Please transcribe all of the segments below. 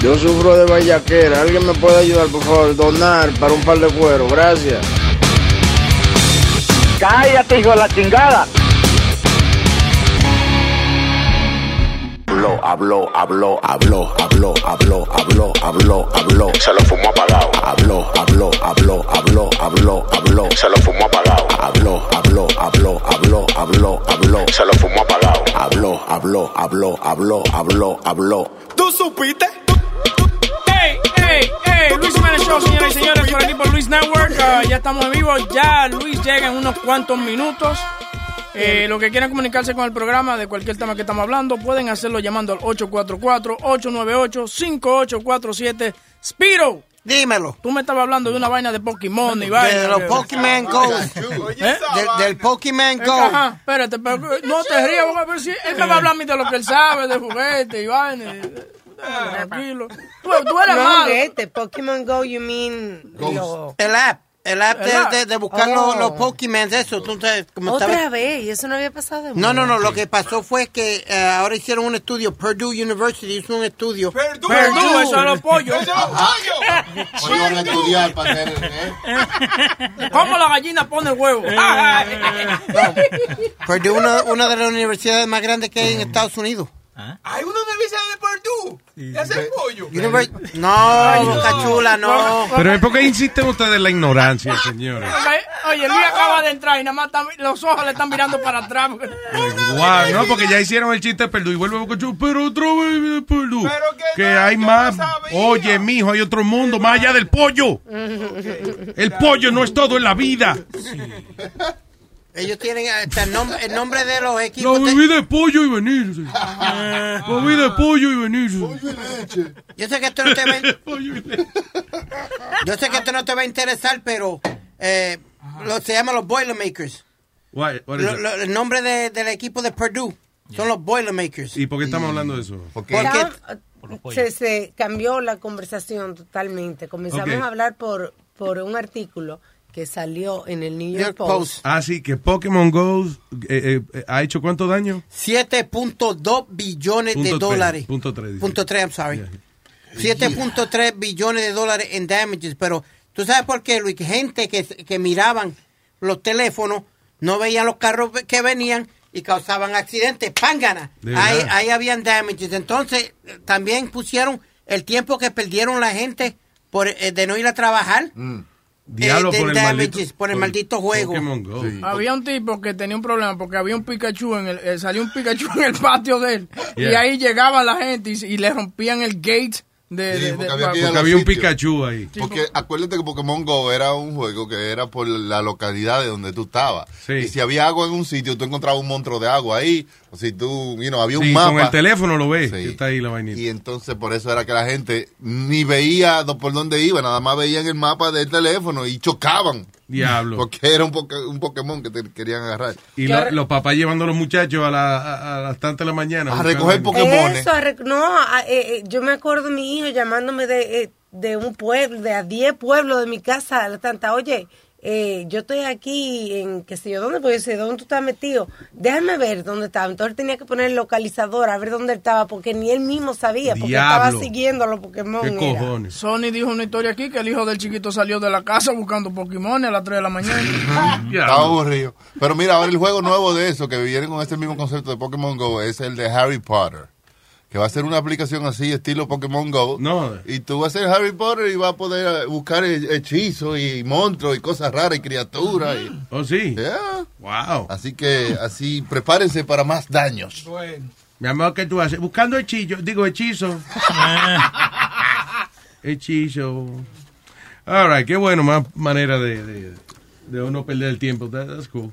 Yo sufro de vallaquera. ¿Alguien me puede ayudar, por favor? Donar para un par de cuero. Gracias. Cállate, hijo de la chingada. Habló, habló, habló, habló, habló, habló, habló, habló, habló. Se lo fumó apagado. Habló, habló, habló, habló, habló, habló. Se lo fumó apagado. Habló, habló, habló, habló, habló, habló. Se lo fumó apagado. Habló, habló, habló, habló, habló, habló. ¿Tú supiste? ¡Ey, ey, ey! Luis Jiménez Show, señoras y señores, por aquí por Luis Network. Ah, ya estamos en vivo. Ya Luis llega en unos cuantos minutos. Eh, lo que quieran comunicarse con el programa de cualquier tema que estamos hablando, pueden hacerlo llamando al 844-898-5847. Spiro, Dímelo. tú me estabas hablando de una vaina de Pokémon y vaina. De los Pokémon Go. ¿Eh? Del, del Pokémon Es Go. que, Ajá, espérate, pero no te rías, porque a ver si él me va a hablar a mí de lo que él sabe, de juguete y vaina. Déjalo Tranquilo. Tú, tú eres No, malo. juguete, Pokémon Go, you mean... El app. El app de, de, de buscar Oh. los, los Pokémon, eso. Tú sabes, como Otra estabas- vez, y eso no había pasado. de No, no, no. Lo que pasó fue que eh, ahora hicieron un estudio. Purdue University hizo un estudio. Perdú, eso es los pollos. Hoy van a estudiar para hacer. ¿eh? ¿Cómo la gallina pone el huevo? Purdue una, una de las universidades más grandes que hay en Estados Unidos. Hay una universidad de Purdue. ¿Es el pollo? No, Boca Chula, no. Pero es porque insisten ustedes en la ignorancia, señores. Oye, Luis acaba de entrar y nada más está- los ojos le están mirando para atrás. Guau, no, porque ya hicieron el chiste de Perdú y vuelve Boca Chula, pero otra vez. Pero que Que no, hay más. no. Oye, mijo, hay otro mundo más allá del pollo. El pollo no es todo en la vida. Ellos tienen hasta el nombre, el nombre de los La equipos. de- bebida de pollo y venirse. La bebida de pollo y venirse. Yo sé que esto no te va, Pollo y leche. yo sé que esto no te va a interesar, pero eh, lo, se llaman los Boilermakers. What- Lo- el nombre de- del equipo de Purdue son los Boilermakers. ¿Y por qué estamos hablando de eso? Porque se, se cambió la conversación totalmente. Comenzamos a hablar por, por un artículo que salió en el New York, Post. Post. Ah, que Pokémon Go eh, eh, ha hecho cuánto daño? 7.2 billones de Punto tres, dólares. punto tres, dice. Punto tres, I'm sorry. Yeah. 7.3 billones de dólares en damages. Pero, ¿tú sabes por qué, Luis? Gente que, que miraban los teléfonos, no veían los carros que venían y causaban accidentes. ¡Pángana! De Ahí, ahí habían damages. Entonces, eh, también pusieron el tiempo que perdieron la gente por eh, de no ir a trabajar. Diablo Eh, por el maldito, por el maldito juego. Pokémon Go. Había un tipo que tenía un problema porque había un Pikachu en el, eh, salió un Pikachu en el patio de él y ahí llegaba la gente y, y le rompían el gate de, Sí, de- porque de- había Porque un sitios. Pikachu ahí. Porque acuérdate que Pokémon Go era un juego que era por la localidad de donde tú estabas. Sí. Y si había agua en un sitio, tú encontrabas un monstruo de agua ahí. O si tú, you know, había un mapa. con el teléfono lo ves, está ahí la vainita. Y entonces por eso era que la gente ni veía por dónde iba, nada más veían el mapa del teléfono y chocaban. Diablo. Porque era un, poke- un Pokémon que te querían agarrar. Y lo- los papás llevando a los muchachos a, la, a, a las tantas de la mañana. A recoger Pokémon. Eso, a rec- no, a- eh, eh, yo me acuerdo de mi hijo llamándome de, eh, de un pueblo, de a 10 pueblos de mi casa, a la tanta, oye, eh, yo estoy aquí en, qué sé yo, ¿dónde? Pues yo sé, ¿dónde tú estás metido? Déjame ver dónde estaba. Entonces tenía que poner el localizador a ver dónde él estaba, porque ni él mismo sabía, porque Diablo. estaba siguiendo a los Pokémon. ¿Qué era. cojones? Sony dijo una historia aquí que el hijo del chiquito salió de la casa buscando Pokémon a las 3 de la mañana. Estaba aburrido. Pero mira, ahora el juego nuevo de eso, que viene con este mismo concepto de Pokémon Go, es el de Harry Potter. Que va a ser una aplicación así, estilo Pokémon Go. No. Y tú vas a ser Harry Potter y vas a poder buscar he- hechizos y monstruos y cosas raras y criaturas. y- Oh, sí. Yeah. Wow. Así que, así, prepárense para más daños. Mi amor, ¿qué tú haces? Buscando hechizo. Digo, hechizo. hechizo. All right, qué bueno, más manera de, de, de uno perder el tiempo. That- that's cool.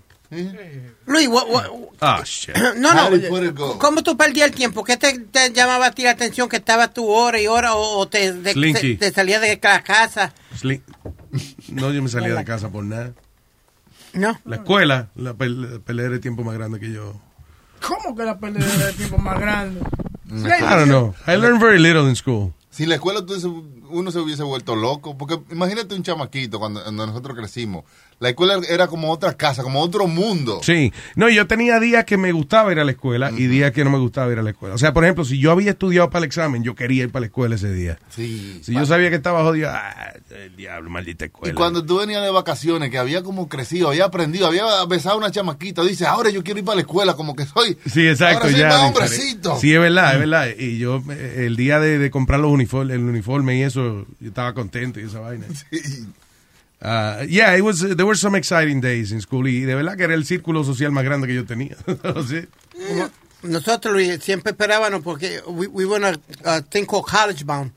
Luis, what- what- Ah, shit. no, no. ¿Cómo tú perdías el tiempo? ¿Qué te, te llamaba a ti la atención que estaba tu hora y hora o, o te, de- Slinky. te, te salías de la casa? No, yo me salía de casa por nada. No. La escuela, la, pel- la pelea de tiempo más grande que yo. ¿Cómo que la pérdida de tiempo más grande? I don't know. I learned very little in school. Si la escuela uno se hubiese vuelto loco, porque imagínate un chamaquito cuando, cuando nosotros crecimos. La escuela era como otra casa, como otro mundo. Sí. No, yo tenía días que me gustaba ir a la escuela y días que no me gustaba ir a la escuela. O sea, por ejemplo, si yo había estudiado para el examen, yo quería ir para la escuela ese día. Sí. Si yo sabía que estaba jodido, ah, el diablo, maldita Y escuela. cuando tú venías de vacaciones, que había como crecido, había aprendido, había besado una chamaquita, dices, ahora yo quiero ir para la escuela, como que soy. Sí, exacto, Ahora soy ya. más hombrecito. Sí, es verdad, es verdad. Y yo, eh, el día de, de comprar los uniformes, el uniforme y eso, yo estaba contento y esa vaina. Uh, yeah, it was, there were some exciting days in school y de verdad que era el círculo social más grande que yo tenía. Nosotros siempre esperábamos porque we, we were on a, a College Bound,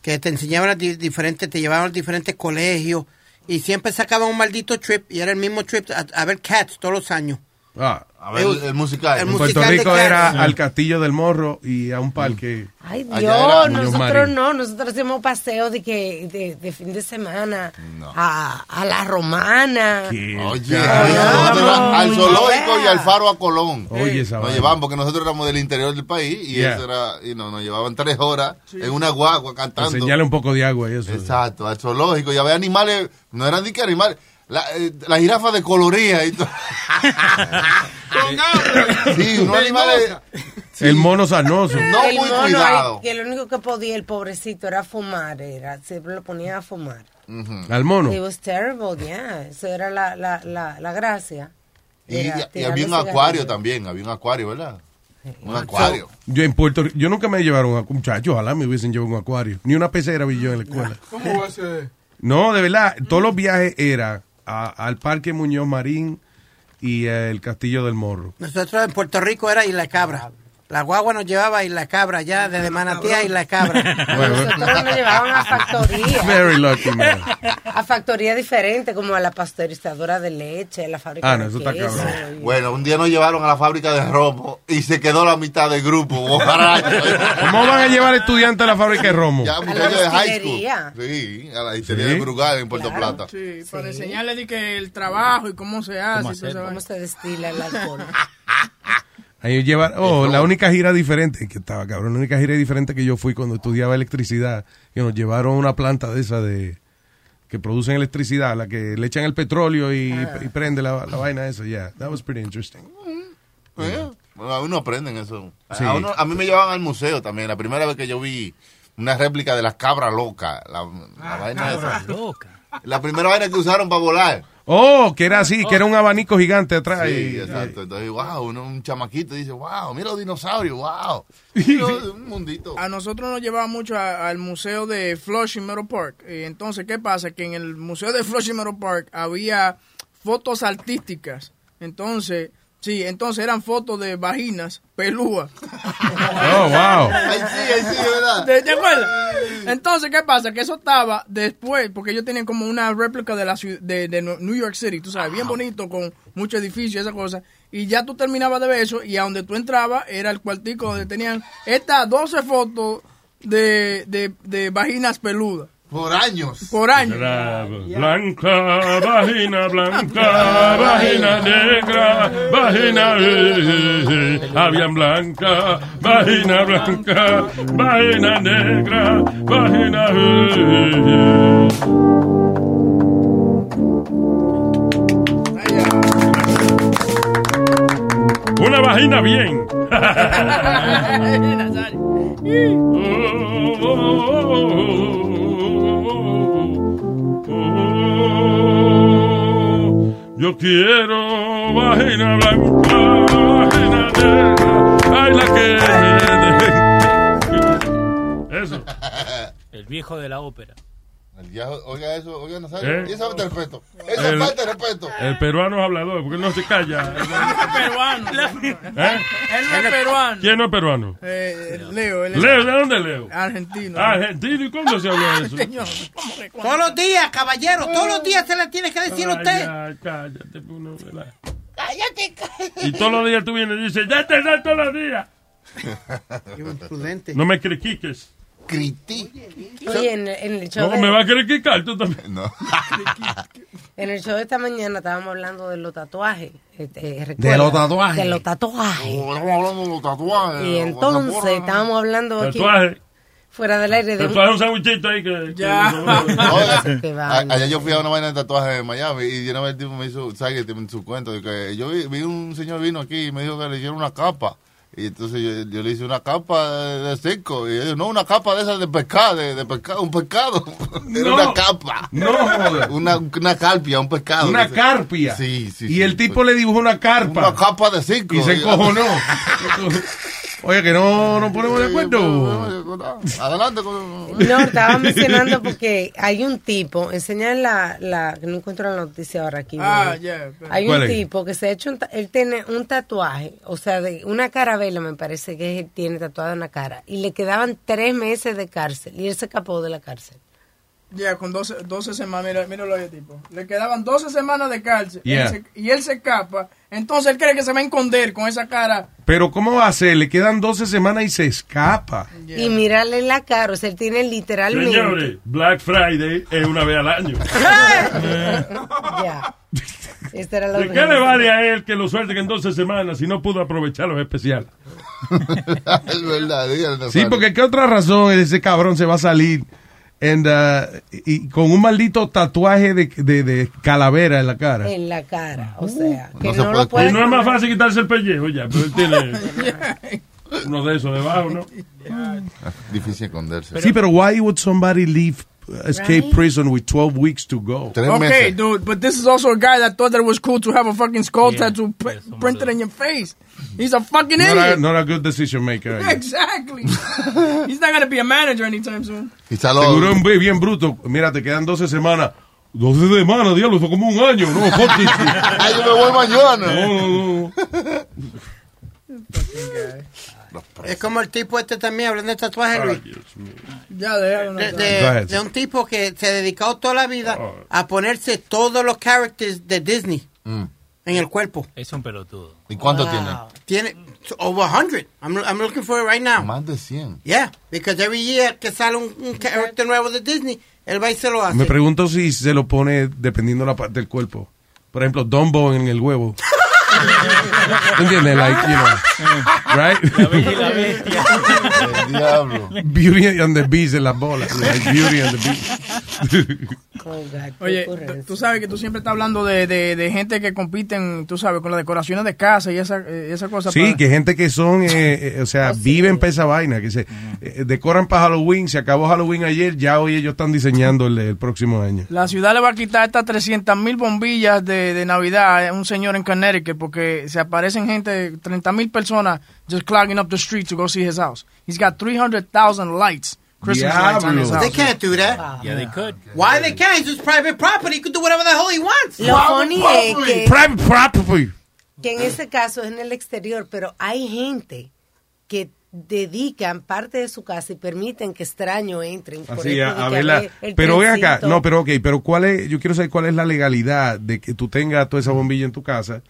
que te enseñaban a di- diferentes, te llevaban a diferentes colegios y siempre sacaban un maldito trip y era el mismo trip a ver Cats todos los años. Ah, A ver, el, el musical. en Puerto Rico era Sí. al Castillo del Morro y a un parque. Ay, Dios, nosotros Marín. no, nosotros hacemos paseos de que de, de fin de semana a, a la romana. Que- Oye, nosotros no, al zoológico yeah. y al faro a Colón. Oye, esa Nos llevaban porque nosotros éramos del interior del país y Yeah. eso era, y no, nos llevaban tres horas en una guagua cantando. Enseñarle un poco de agua y eso. Exacto, al zoológico y había animales, no eran ni que animales, la, eh, la jirafa de coloría y todo. sí, unos animales El mono sarnoso. no el muy mono que lo único que podía el pobrecito era fumar, era siempre lo ponía a fumar. Al mono. It was terrible, yeah. Eso era la, la, la, la gracia. Y, Era y- y tirarle había un acuario también, había un acuario, ¿verdad? Un acuario. Yo en Puerto Rico, yo nunca me llevaron a muchachos, ojalá me hubiesen llevado un acuario. Ni una pecera vi yo en la escuela. ¿Cómo va a ser? No, de verdad, todos los viajes era a- al Parque Muñoz Marín y el Castillo del Morro. Nosotros en Puerto Rico era Isla Cabra. La guagua nos llevaba a Isla Cabra, ya desde Manatí a Isla Cabra. Nosotros nos llevaban a factoría. Very lucky, man. A factoría diferente, como a la pasteurizadora de leche, a la fábrica Ah, no, de eso está queso. cabrón. Bueno, un día nos llevaron a la fábrica de romo y se quedó la mitad del grupo. ¿Cómo van a llevar estudiantes a la fábrica de Romo? ya muchachos de high school. Sí, a la distillería Sí. de Brugal en Puerto Plata. Sí, para enseñarle de que el trabajo y cómo se hace. y ¿Cómo vaina. se destila el alcohol? Ahí llevar, oh, la única gira diferente, que estaba cabrón, la única gira diferente que yo fui cuando estudiaba electricidad, que nos llevaron a una planta de esa de que producen electricidad, la que le echan el petróleo y, y prende la, la vaina esa, yeah, that was pretty interesting. Eh, bueno, a uno aprenden eso. A- Sí. A, uno- a mí me llevaban al museo también. La primera vez que yo vi una réplica de las cabras locas. La, la vaina esa. La primera vaina que usaron para volar. Oh, que era así, que era un abanico gigante atrás. Sí, y- exacto. Entonces, wow, uno, un chamaquito dice, wow, mira los dinosaurios, wow. Mira, un mundito. A nosotros nos llevaba mucho a- al museo de Flushing Meadow Park. Y entonces, ¿qué pasa? Que en el museo de Flushing Meadow Park había fotos artísticas. Entonces, sí, entonces eran fotos de vaginas pelúas. Oh, wow. Ay, sí, ay, sí, ¿verdad? ¿Te, te acuerdas? Entonces, ¿qué pasa? Que eso estaba después, porque ellos tenían como una réplica de la ciudad, de, de New York City, tú sabes, bien bonito, con muchos edificios y esa cosa. Y ya tú terminabas de ver eso, y a donde tú entrabas era el cuartico donde tenían estas 12 fotos de, de, de vaginas peludas. Por años. Por años. Blanca, vagina blanca, vagina negra, vagina eh, había blanca, vagina blanca, vagina negra, vagina eh. Una vagina bien. Yo quiero vagina blanca, vagina negra, ay la que Eso. El viejo de la ópera. Oiga eso, oiga Nazario. ¿Eh? Y esa falta de respeto. Esa El- falta de respeto. El peruano es hablador, porque no se calla. peruano. ¿Eh? Él no es peruano. ¿Quién no es peruano? Eh, Leo. él es Leo, ¿de dónde Leo? Argentino. Argentino, ¿y cuándo se habla de eso? Señor, ¿cómo? Todos los días, caballero, todos los días se le tiene que decir a usted. ya, cállate, uno, ¿verdad? Cállate, cállate. Y todos los días tú vienes y dices, ya te da todos los días. Imprudente. No me critiques. Criti. Oye, en, en el show No, de, me va a criticar tú también. No. en el show de esta mañana estábamos hablando de los tatuajes. este, De los tatuajes. De los tatuajes. Estamos hablando de los tatuajes. Y entonces estábamos hablando aquí Tatuaje. fuera del aire de Tatuaje un sandwichito ahí que... Ya. Oye, Qué a-. Allá yo fui a una vaina de tatuaje en Miami y de una vez el tipo me hizo, ¿sabes? En su cuento, de que yo vi, vi un señor vino aquí y me dijo que le hicieron una capa. Y entonces yo, yo le hice una capa de, seco. Y él dijo, no, una capa de esas de pescado, de, de pescado, un pescado. Era No. una capa. No, joder. Una, una carpia, un pescado. Una carpia. Sí, sí. Y sí, el tipo pues, le dibujó una carpa. Una capa de seco. Y se encojonó. Oye, que no nos ponemos de acuerdo. Adelante con... No, estaba mencionando porque hay un tipo, enseñan la, la, que no encuentro la noticia ahora aquí. Ah. Hay ¿Cuál un es? tipo que se ha hecho, un ta- él tiene un tatuaje, o sea, de una carabela me parece que él tiene tatuada en la cara, y le quedaban tres meses de cárcel, y él se escapó de la cárcel. Ya, con 12, 12 semanas, mira, míralo ahí, tipo. Le quedaban 12 semanas de cárcel Yeah. él se- y él se escapa. Entonces él cree que se va a esconder con esa cara. Pero ¿cómo va a ser? Le quedan 12 semanas y se escapa. Y mirarle la cara, o sea, él tiene literalmente... Señores, Black Friday es una vez al año. Ya. Esta era la ¿De qué le vale a él que lo suelten en 12 semanas si no pudo aprovechar los especiales? es verdad, dígale, Sí, porque ¿qué otra razón ese cabrón se va a salir and, uh, y, con un maldito tatuaje de, de, de calavera en la cara? En la cara, o sea, que no lo puede- Y no es más fácil quitarse el pellejo ya, pero él tiene uno de esos debajo, ¿no? Difícil esconderse. sí, pero why would somebody leave uh, escape Right. prison with 12 weeks to go? Okay, dude, but this is also a guy that thought that it was cool to have a fucking skull Yeah, tattoo pr- yeah, printed of in your face. He's a fucking Not a, idiot. not a good decision maker. Guess. Exactly. He's not gonna be a manager anytime soon. Seguro bien, bruto. Mira, te quedan 12 semanas. 12 semanas, diablo, fue como un año. No, fuck this shit. Ay, yo me voy mañana. No, no, no. Es como el tipo este también, hablando de tatuaje, Ay, Luis. Ya, De, de- ahead. de un tipo que se dedicó toda la vida Oh. a ponerse todos los characters de Disney Mm. en el cuerpo. Es un pelotudo. ¿Y cuánto Wow. Tiene over 100. I'm, I'm looking for it right now. tiene? Más de 100. Yeah, because every year que sale un, un character nuevo de Disney, él va y se lo hace. Me pregunto si se lo pone dependiendo la parte del cuerpo. Por ejemplo, Dumbo en el huevo. ¿Tú entiendes? Like, you know, right? La bella y la bestia. El diablo. Beauty and the Beast en las bolas. Like Beauty and the Beast. Oh, Oye, tú sabes que tú siempre estás hablando de, de, de gente que compiten, tú sabes, con las decoraciones de casa y esa, eh, esa cosa. Sí, para- que gente que son, eh, eh, o sea, viven para esa vaina, que se eh, decoran para Halloween, se acabó Halloween ayer, ya hoy ellos están diseñando el, el próximo año. La ciudad le va a quitar estas 300 mil bombillas de, de Navidad a un señor en Connecticut porque se aparecen gente, 30 mil personas just clogging up the street to go see his house. He's got 300,000 lights, Christmas lights on his Diablo. They house. can't do that. Yeah, they could. Why they can't? It's just private property. He could do whatever the hell he wants. Lo funny es que, Private property. que en ese caso es en el exterior, pero hay gente que dedican parte de su casa y permiten que extraños entren. por Así, esto a, a que verla. abre el Pero ven acá, trencito. no, pero ok, pero cuál es, yo quiero saber cuál es la legalidad de que tú tengas toda esa bombilla en tu casa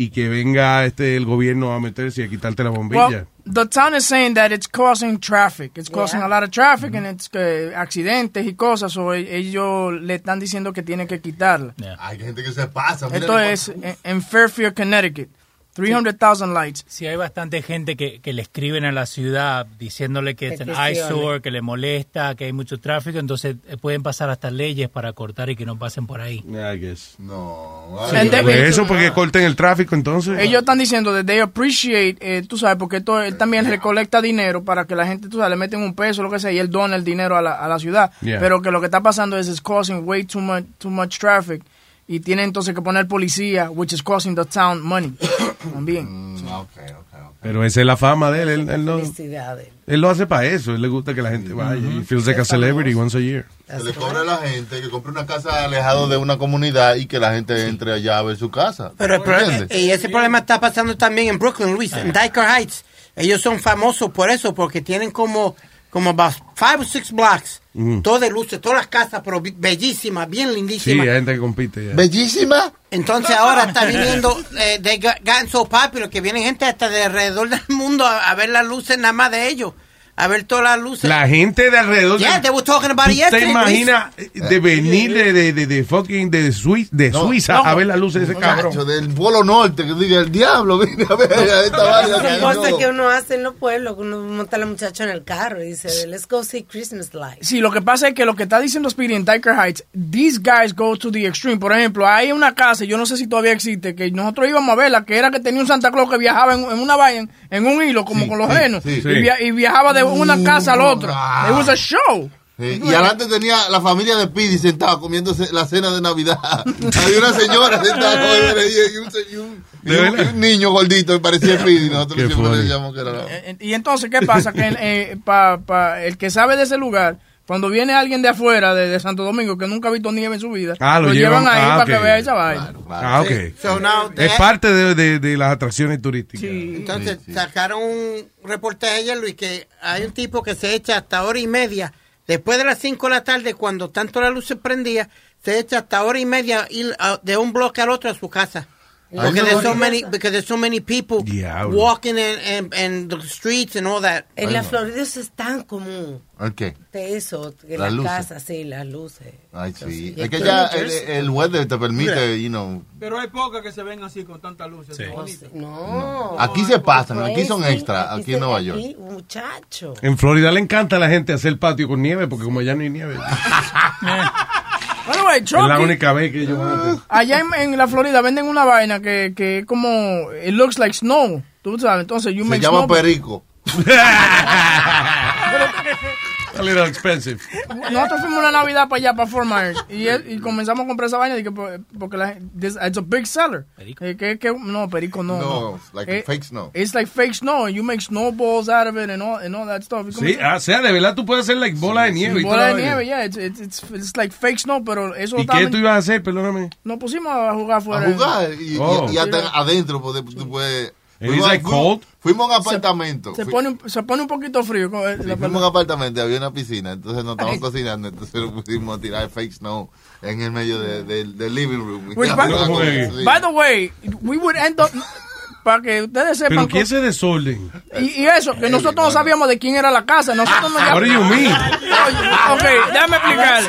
y que venga este el gobierno a meterse y a quitarte la bombilla. Well, the town is saying that it's causing traffic. It's causing Yeah. a lot of traffic and it's que accidentes y cosas. So e- ellos le están diciendo que tienen que quitarla. Hay gente que se pasa. Esto es en, en Fairfield, Connecticut. 300,000 lights. Sí, hay bastante gente que, que le escriben a la ciudad diciéndole que es un eyesore, que le molesta, que hay mucho tráfico, entonces eh, pueden pasar hasta leyes para cortar y que no pasen por ahí. I guess. No. They- Pues eso porque corten el tráfico entonces. Ellos están diciendo que they appreciate, eh, tú sabes, porque esto, él también recolecta dinero para que la gente, tú sabes, le meten un peso, lo que sea, y él dona el dinero a la, a la ciudad. Yeah. Pero que lo que está pasando es it's causing way too much, too much traffic. Y tiene entonces que poner policía, which is costing the town money. También. Mm. Pero esa es la fama de él. Él, él no- él lo hace para eso. Él le gusta que la gente vaya. He feels like a celebrity once a year. Se le cobra a la gente que compre una casa alejado de una comunidad y que la gente entre allá a ver su casa. Pero el pro- ¿Entiendes? y ese problema está pasando también en Brooklyn, Luis, en Dyker Heights. Ellos son famosos por eso, porque tienen como, como about five or six blocks, Mm. todo de luces, todas las casas, pero bellísimas, bien Sí, lindísimas. hay gente que compite. ya. Bellísima. Entonces ahora está viniendo, eh, they got- gotten so popular que viene gente hasta de alrededor del mundo a, a ver las luces nada más de ellos. A ver todas las luces. La gente de alrededor. Yeah, they were talking about ¿Tú it te yesterday, imaginas de venir de, de, de, de fucking de, Suiza, de No, Suiza no. a ver las luces de ese cabrón? Muchacho, del Polo Norte, que diga el diablo, vine a ver esta vaina. que Son cosas que uno hace en los pueblos, que uno monta a la muchacha en el carro y dice, let's go see Christmas lights. Sí, lo que pasa es que lo que está diciendo Speedy en Tiger Heights, these guys go to the extreme. Por ejemplo, hay una casa, yo no sé si todavía existe, que nosotros íbamos a verla, que era que tenía un Santa Claus que viajaba en, en una vaina, en un hilo, como con los sí, renos, sí. y, via- y viajaba de una casa a la otra. It was a show. Sí, y adelante tenía la familia de Pidi sentada comiéndose la cena de Navidad. Había una señora sentada con él y un, y un- y un- y un niño gordito que parecía Pidi. Nosotros siempre decíamos que era la... Eh, Y entonces, ¿qué pasa? Que eh, pa- pa- el que sabe de ese lugar, cuando viene alguien de afuera, de, de Santo Domingo, que nunca ha visto nieve en su vida, Ah, lo llevan, llevan- ahí ah, para que vea esa vaina. Ah, ok. So now Es they- parte de, de, de las atracciones turísticas. Entonces sacaron un reportaje ayer, Luis, que hay un tipo que se echa hasta hora y media, después de las 5 de la tarde, cuando tanto la luz se prendía, se echa hasta hora y media ir a- de un bloque al otro a su casa. No, there's so many, because there's so many people Diablo. walking in, in, in the streets and all that. En la Florida eso es tan común. De eso, en Las las luces. casas, sí, las luces. Ay, sí. Es que ya el, el weather te permite, you know... Pero hay pocas que se ven así con tanta luz. es bonito. No. Aquí se pasan, aquí son extra, aquí en Nueva York. aquí, muchacho. En Florida le encanta a la gente hacer patio con nieve, porque como allá no hay nieve. Es la única vez que a hacer. allá en, en la Florida venden una vaina que, que es como, it looks like snow, tú sabes, entonces you Se make llama snow- perico. A little expensive. Nosotros fuimos una Navidad para allá, para Fort Myers, y, es- y comenzamos a comprar esa vaina dije, por- porque la, this- it's a big seller. Eh, que, que, no, perico no. No, it's like Eh, fake snow. It's like fake snow, and you make snowballs out of it and all, and all that stuff. Y Sí, comenzamos- o sea, de verdad tú puedes hacer like bola de nieve. y bola de nieve, yeah, it's, it's, it's, it's like fake snow, pero eso ¿Y estaba- qué tú ibas a hacer? Perdóname. Nos pusimos a jugar A afuera. jugar y, y- Oh. y hasta adentro pues, tú puedes... It's like cold? Fuimos a un apartamento. Se Fui- pone, un- se pone un poquito frío. con el- Sí, la fuimos a un apartamento, había una piscina, entonces nos estábamos cocinando, entonces lo pusimos a tirar fake snow en el medio de- del del living room. Which, by, by the way, we would end up, para que ustedes sepan. Pero ¿qué ese desorden? y, y eso, que nosotros no sabíamos de quién era la casa. Nosotros no What do you mean? Ok, déjame explicarle.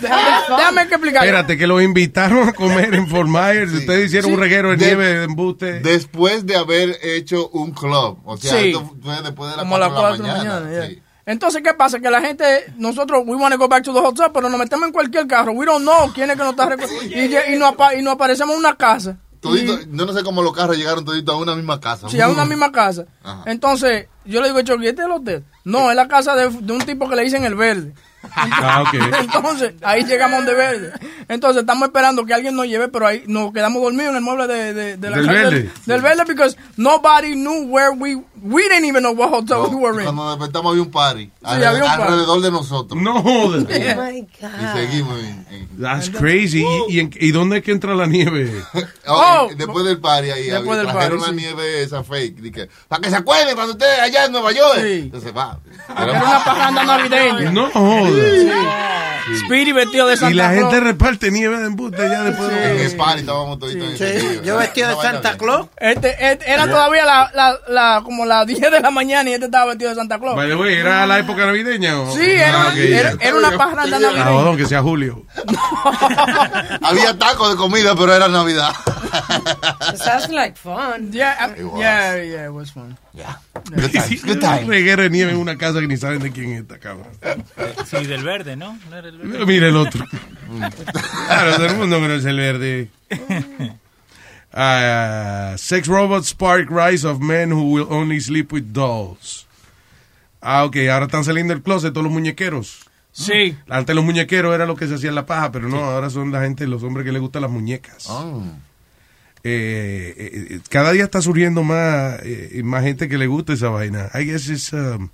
Déjame, explicarle. Espérate, que los invitaron a comer en Fort Myers. Ustedes hicieron un reguero de, De- nieve de embuste. Después de haber hecho un club, o sea, Sí. esto fue después de las Como a las 4 de 4 la la mañana. mañana. sí. yeah. Entonces, ¿qué pasa? Que la gente, nosotros, we want to go back to the hotel, pero nos metemos en cualquier carro. We don't know quién es que nos está recogiendo. Y, y, nos, y nos aparecemos en una casa. Todito- yo no sé cómo los carros llegaron toditos a una misma casa. Sí, a una misma casa. Ajá. Entonces, yo le digo, Chucky, ¿este es el hotel? No, es la casa de, de un tipo que le dicen el verde. Ah, ok. Entonces, ahí llegamos de verde. Entonces, estamos esperando que alguien nos lleve, pero ahí nos quedamos dormidos en el mueble de, de, de la Del casa verde. Del, del verde, because nobody knew where we, we didn't even know what hotel we were in. Cuando despertamos había un party, había un party. alrededor de nosotros. No jodas. Oh my Y God. seguimos. en- en- That's crazy. ¿Y, y, en- y dónde es que entra la nieve? Oh, después del party ahí, Después del trajeron party, una sí. nieve esa fake, dije, para que se acuerden cuando ustedes allá en Nueva York. Sí. Entonces va. Era una parranda navideña. No jodas. Speedy vestido de Santa Y la Claus. gente reparte nieve de embuste ya después. En el party estábamos toditos en Sí, lío. yo vestido de Santa. Claus. Este, este- era todavía la, la, la, como las 10 de la mañana y este estaba vestido de Santa Claus. The way, ¿era la época navideña? o- Sí, era, Ah, ok, era, ya. era una parranda Ah, navideña. jodón, que sea Julio. Había tacos de comida, pero era Navidad. Sounds like fun. Yeah, It was. yeah, yeah, it was fun. Good times, good Un reguero de nieve en una casa que ni saben de quién es esta cabrón. Sí, del verde, ¿no? ¿No era el verde? Mira el otro. Claro, todo el mundo conoce el verde. Ah, sex robots spark rise of men who will only sleep with dolls. Ah, ok, ahora están saliendo del closet todos los muñequeros. Sí. Antes los muñequeros era lo que se hacía en la paja, pero no, ahora son la gente, los hombres que les gustan las muñecas. Oh. Eh, eh, eh, cada día está surgiendo más, eh, más gente que le gusta esa vaina. I guess it's, um,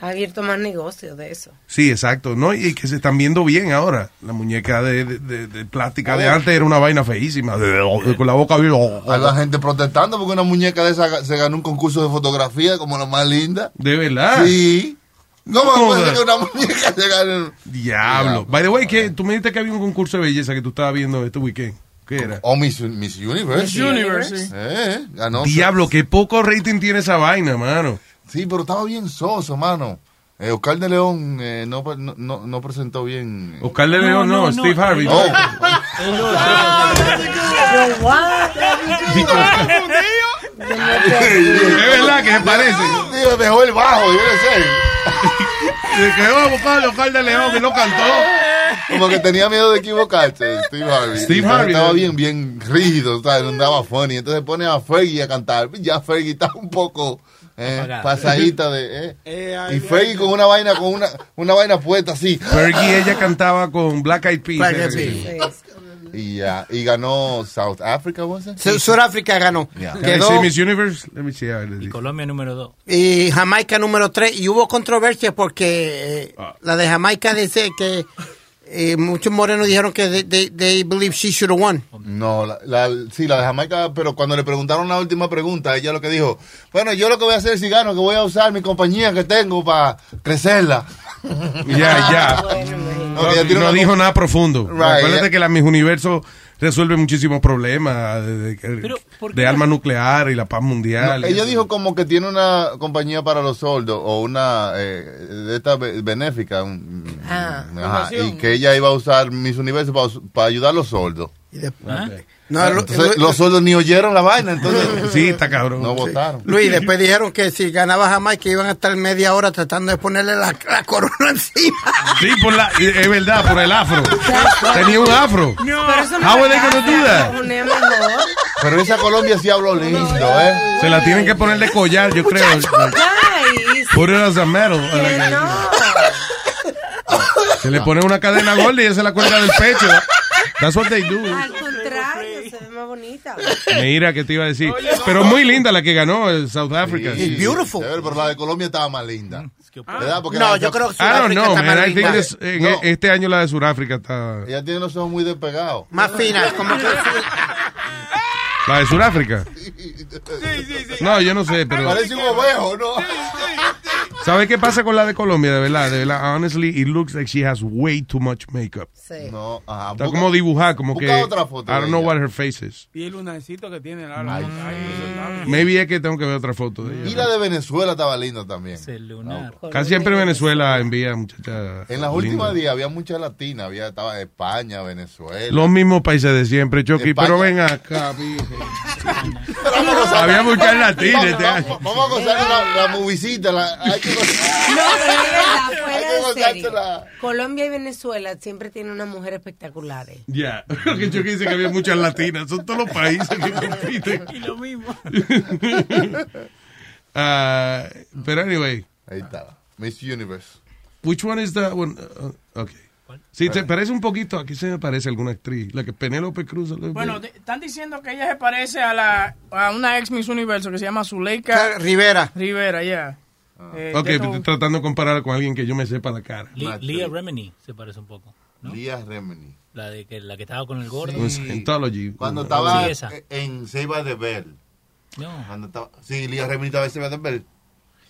Ha abierto más negocios de eso. Sí, exacto, ¿no? Y que se están viendo bien ahora. La muñeca de, de, de- de plástica de antes era una vaina feísima, de- con la boca abierta. Hay la gente protestando porque una muñeca de esa se ganó un concurso de fotografía como la más linda. De verdad. Sí. ¿Cómo Joder. puede que una muñeca se gane? Diablo. By the way, que tú me dijiste que había un concurso de belleza que tú estabas viendo este weekend. ¿Qué era? O Miss, Miss Universe. Miss Universe, sí. Eh, ganó. Diablo, qué poco rating tiene esa vaina, mano. Sí, pero estaba bien soso, mano. Eh, Oscar de León eh, no, no, no, no presentó bien. Oscar de León, no, Steve Harvey. Oh. Es verdad que se parece. Dejó el bajo, yo no sé. Se quedó a buscar a Oscar de León y no cantó. Como que tenía miedo de equivocarse, Steve Harvey. Steve Harvey, Estaba bien, bien rígido, ¿sabes? No andaba funny. Entonces pone a Fergie a cantar. Ya Fergie está un poco eh, pasadita de... Eh. ay, y Fergie con una vaina, con una, una vaina puesta así. Fergie, ella cantaba con Black Eyed Peas. Black Eyed eh, Peas. Y, ya, y ganó South Africa, ¿was it? Su- Sudáfrica ganó. Yeah. Quedó, Miss Universe? Let me see. a ver, Y Colombia número 2. y Jamaica número 3. Y hubo controversia porque eh, Ah. la de Jamaica dice que eh, muchos morenos dijeron que they, they, they believe she should have won. No, la, la- sí, la de Jamaica, pero cuando le preguntaron la última pregunta, ella lo que dijo, bueno, yo lo que voy a hacer si gano, que voy a usar mi compañía que tengo para crecerla. Ya, ya. No, dijo nada profundo. Right, Acuérdate yeah. que la Miss Universo resuelve muchísimos problemas de, de- armas nucleares y la paz mundial. No, ella dijo como que tiene una compañía para los soldos o una eh, de esta be- benéfica. un- Ah. ajá, y que ella iba a usar Miss Universo para, para ayudar a los soldos. Y después- ¿Ah? No, Entonces, los soldos ni oyeron la vaina, entonces Sí, está cabrón. no votaron. Luis, después dijeron que si ganaba Jamaica iban a estar media hora tratando de ponerle la, la corona encima. Sí, por la, es verdad, por el afro. Tenía un afro. Pero eso no es. Pero esa Colombia sí habló lindo, ¿eh? Se la tienen que poner de collar, yo creo. Put it as a medal. que no. Se le pone una cadena gorda y ella se la cuelga del pecho. That's what they do. Al contrario, se ve más bonita. Mira, ¿qué te iba a decir? Pero muy linda la que ganó el South Africa. Sí, beautiful. chévere, pero la de Colombia estaba más linda. ¿Verdad? Porque No, yo creo que I don't Sudáfrica know, está más I think linda. this- en No. este año la de Sudáfrica está... Ella tiene los ojos muy despegados. Más fina, como que ¿La de Sudáfrica? No, yo no sé, pero... Parece un ovejo, ¿no? ¿Sabes qué pasa con la de Colombia? De verdad, de verdad. Honestly, it looks like she has way too much makeup. Sí. No, ajá. Está Busca- como dibujada, como que... otra foto I don't know ella. what her face is. Y el lunarcito que tiene la la- ay, ay, Maybe es que tengo que ver otra foto de Y ella. la de Venezuela estaba linda también. Es el lunar. Casi siempre Venezuela envía muchachas. En las últimas días había muchas latinas, había estaba España, Venezuela. Los mismos países de siempre, Chucky. España. Pero ven acá, virgen. Pero vamos a gozar- Había muchas latinas Vamos, este vamos, vamos a gozar la, la movisita, la, hay que gozar- No, pero es verdad, Hay fuera que de gozarse serio. la- Colombia y Venezuela siempre tienen unas mujeres espectaculares. Ya, que Chucky dice que había muchas latinas. Son todos los países que compiten. Y lo mismo. Ah, pero anyway, Ahí estaba. Miss Universe. which one is that one? Uh, okay. Sí, te parece un poquito, aquí se me parece alguna actriz, la que Penélope Cruz. ¿lo- Bueno, están diciendo que ella se parece a la a una ex Miss Universo que se llama Zuleika Rivera. Rivera, ya. Eh, ok, estoy tratando de comparar con alguien que yo me sepa la cara. Li- Una Leah actriz. Remini se parece un poco. ¿no? Lía Remini. La de que la que estaba con el gordo. Scientology. Cuando estaba Sí, esa. en Seiba de Bell. No. Cuando estaba, sí, Lía Remini estaba en Seiba de Bell.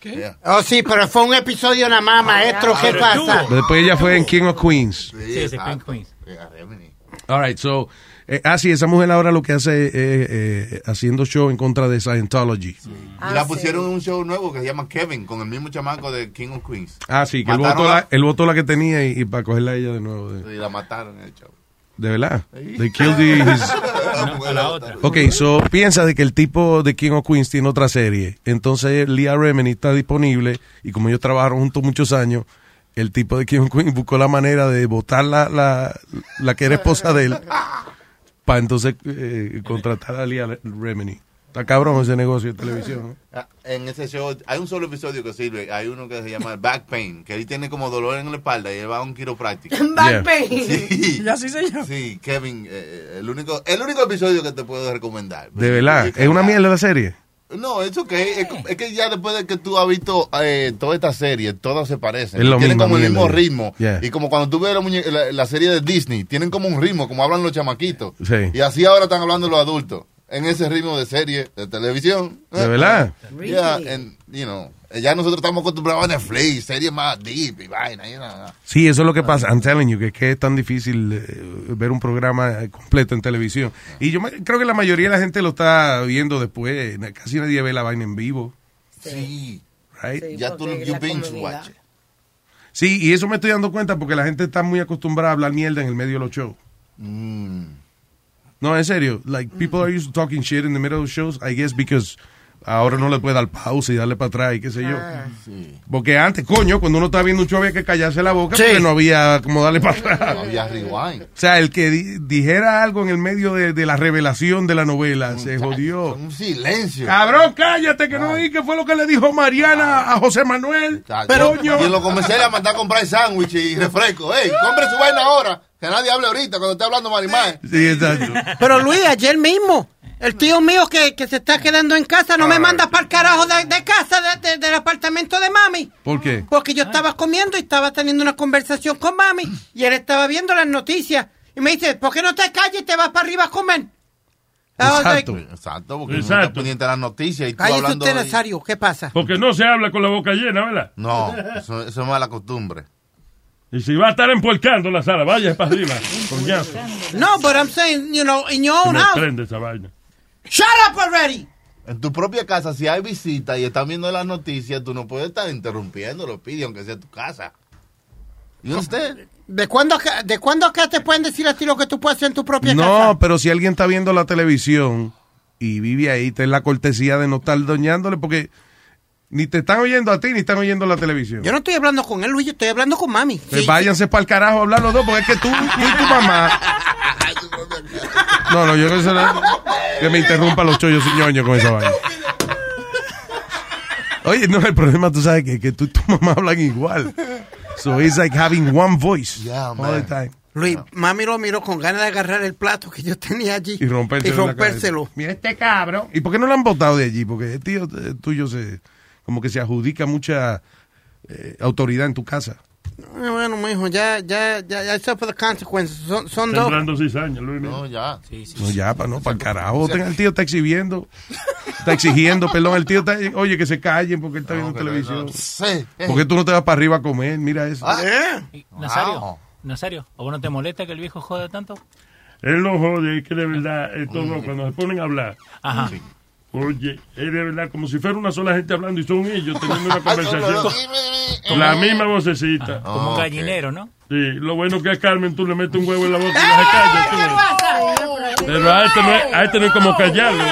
¿Qué? Oh, sí, pero fue un episodio nada más, maestro. ¿Qué Pero pasa? Después ella fue en King of Queens. Sí, ese exacto. Queen Queens. All right, so, eh, ah, sí, esa mujer ahora lo que hace es eh, eh, haciendo show en contra de Scientology. Ah, y la sí. pusieron en un show nuevo que se llama Kevin, con el mismo chamaco de King of Queens. Ah, sí, que él votó, la, él votó la que tenía y, y para cogerla a ella de nuevo. De, Y la mataron en el show. de verdad. They killed the- his- No, a la otra. Ok, so piensa de que el tipo de King of Queens tiene otra serie. Entonces Leah Remini está disponible y como ellos trabajaron juntos muchos años, el tipo de King of Queens buscó la manera de votar la, la, la que era esposa de él para entonces eh, contratar a Leah Remini. Está cabrón ese negocio de televisión. ¿no? Ah, En ese show hay un solo episodio que sirve. Hay uno que se llama Back Pain, que él tiene como dolor en la espalda y él va a un quiropráctico. Back Yeah. pain. Sí, Y así se llama. sí, Kevin, eh, el único, el único episodio que te puedo recomendar. De verdad, es una mierda la serie. No, es ok. Es, es que ya después de que tú has visto eh, toda esta serie, todas se parecen. Es lo tienen mismo, como el mismo ritmo. Yeah. Y como cuando tú ves la, la- la serie de Disney, tienen como un ritmo, como hablan los chamaquitos. Sí. Y así ahora están hablando los adultos. en ese ritmo de serie de televisión. ¿De verdad? Yeah, and, you know, ya nosotros estamos acostumbrados a Netflix, series más deep y vaina. you know. Sí, eso es lo que pasa. I'm telling you, que, es que es tan difícil eh, ver un programa eh, completo en televisión. Y yo creo que la mayoría de la gente lo está viendo después. Casi nadie ve la vaina en vivo. Sí. Right? ya tú you binge watch it. Sí, y eso me estoy dando cuenta porque la gente está muy acostumbrada a hablar mierda en el medio de los shows. Mm. No, en serio. Like, people are used to talking shit in the middle of shows, I guess, because ahora no le puede dar pausa y darle para atrás y qué sé yo. Ah. Porque antes, coño, cuando uno estaba viendo un show había que callarse la boca Sí. porque no había como darle para atrás. No había rewind. O sea, el que di- dijera algo en el medio de, de la revelación de la novela se jodió. Un silencio. Cabrón, cállate, que no oí qué fue lo que le dijo Mariana a José Manuel. Pero Coño. y los comerciales a mandar a comprar sándwich y refresco. Ey, compre su vaina ahora. Que nadie hable ahorita cuando esté hablando Marimar. Sí, exacto. Pero Luis, ayer mismo, el tío mío que, que se está quedando en casa no me manda para el carajo de, de casa, de- de- del apartamento de mami. ¿Por qué? Porque yo estaba comiendo y estaba teniendo una conversación con mami y él estaba viendo las noticias. Y me dice, ¿por qué no te calles y te vas para arriba a comer? Exacto. Exacto, porque Exacto. está pendiente de las noticias y tú Cállese hablando... usted, de- Nazario, ¿qué pasa? Porque no se habla con la boca llena, ¿verdad? No, eso, eso es mala costumbre. Y si va a estar empuercando la sala, vaya para arriba. coñazo. No, but I'm saying, you know, in your own me house. prende esa vaina. Shut up already. En tu propia casa, si hay visita y están viendo las noticias, tú no puedes estar interrumpiendo, lo pide, aunque sea tu casa. ¿Y usted? ¿De cuándo, acá- ¿De cuándo acá te pueden decir a ti lo que tú puedes hacer en tu propia casa? No, pero si alguien está viendo la televisión y vive ahí, ten la cortesía de no estar doñándole porque ni te están oyendo a ti ni están oyendo la televisión. Yo no estoy hablando con él, Luis, yo estoy hablando con mami. Pues váyanse para el carajo a hablar los dos, porque es que tú, tú y tu mamá. No, no, yo no sé nada. Que me interrumpa los chollos y ñoños con esa vaina. Oye, no, el problema, tú sabes que, que tú y tu mamá hablan igual. So it's like having one voice all the time. Luis, mami lo miró con ganas de agarrar el plato que yo tenía allí. Y rompérselo. Y rompérselo. Mira este cabrón. ¿Y por qué no lo han votado de allí? Porque el tío eh, tuyo se, como que se adjudica mucha eh, autoridad en tu casa. Ah, bueno, mijo, ya, ya, ya, ya suffer the consequences. Son, son dos. Sembrando cizaña, Luis. No, ya. No, ya, pa, no, para el carajo. Tenga- El tío está exhibiendo, está exigiendo, perdón. El tío está, oye, que se callen porque él está viendo no, televisión. no. Sí. ¿Por qué tú no te vas para arriba a comer? Mira eso. Ah. Nazario, Wow. Nazario, ¿a vos no te molesta que el viejo jode tanto? Él no jode, es que de verdad, es todo, cuando se ponen a hablar. Ajá. Oye, es de verdad como si fuera una sola gente hablando y son ellos teniendo una conversación. Como- La misma vocecita. Como un ok. gallinero, ¿no? Sí, lo bueno que a Carmen tú le metes un huevo en la boca y la callas. tú. Pero a este no es, a este no es como callarlo.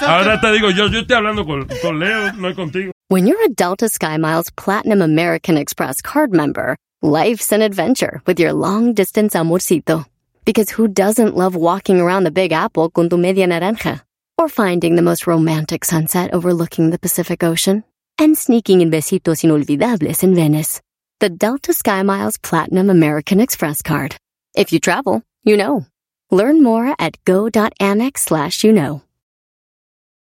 Ahora te digo, yo, yo estoy hablando con, con Leo, no es contigo. When you're a Delta SkyMiles Platinum American Express card member, life's an adventure with your long distance amorcito. Because who doesn't love walking around the Big Apple con tu media naranja? Or finding the most romantic sunset overlooking the Pacific Ocean? And sneaking in besitos inolvidables in Venice. The Delta SkyMiles Platinum American Express card. If you travel, you know. Learn more at go.amex slash you know.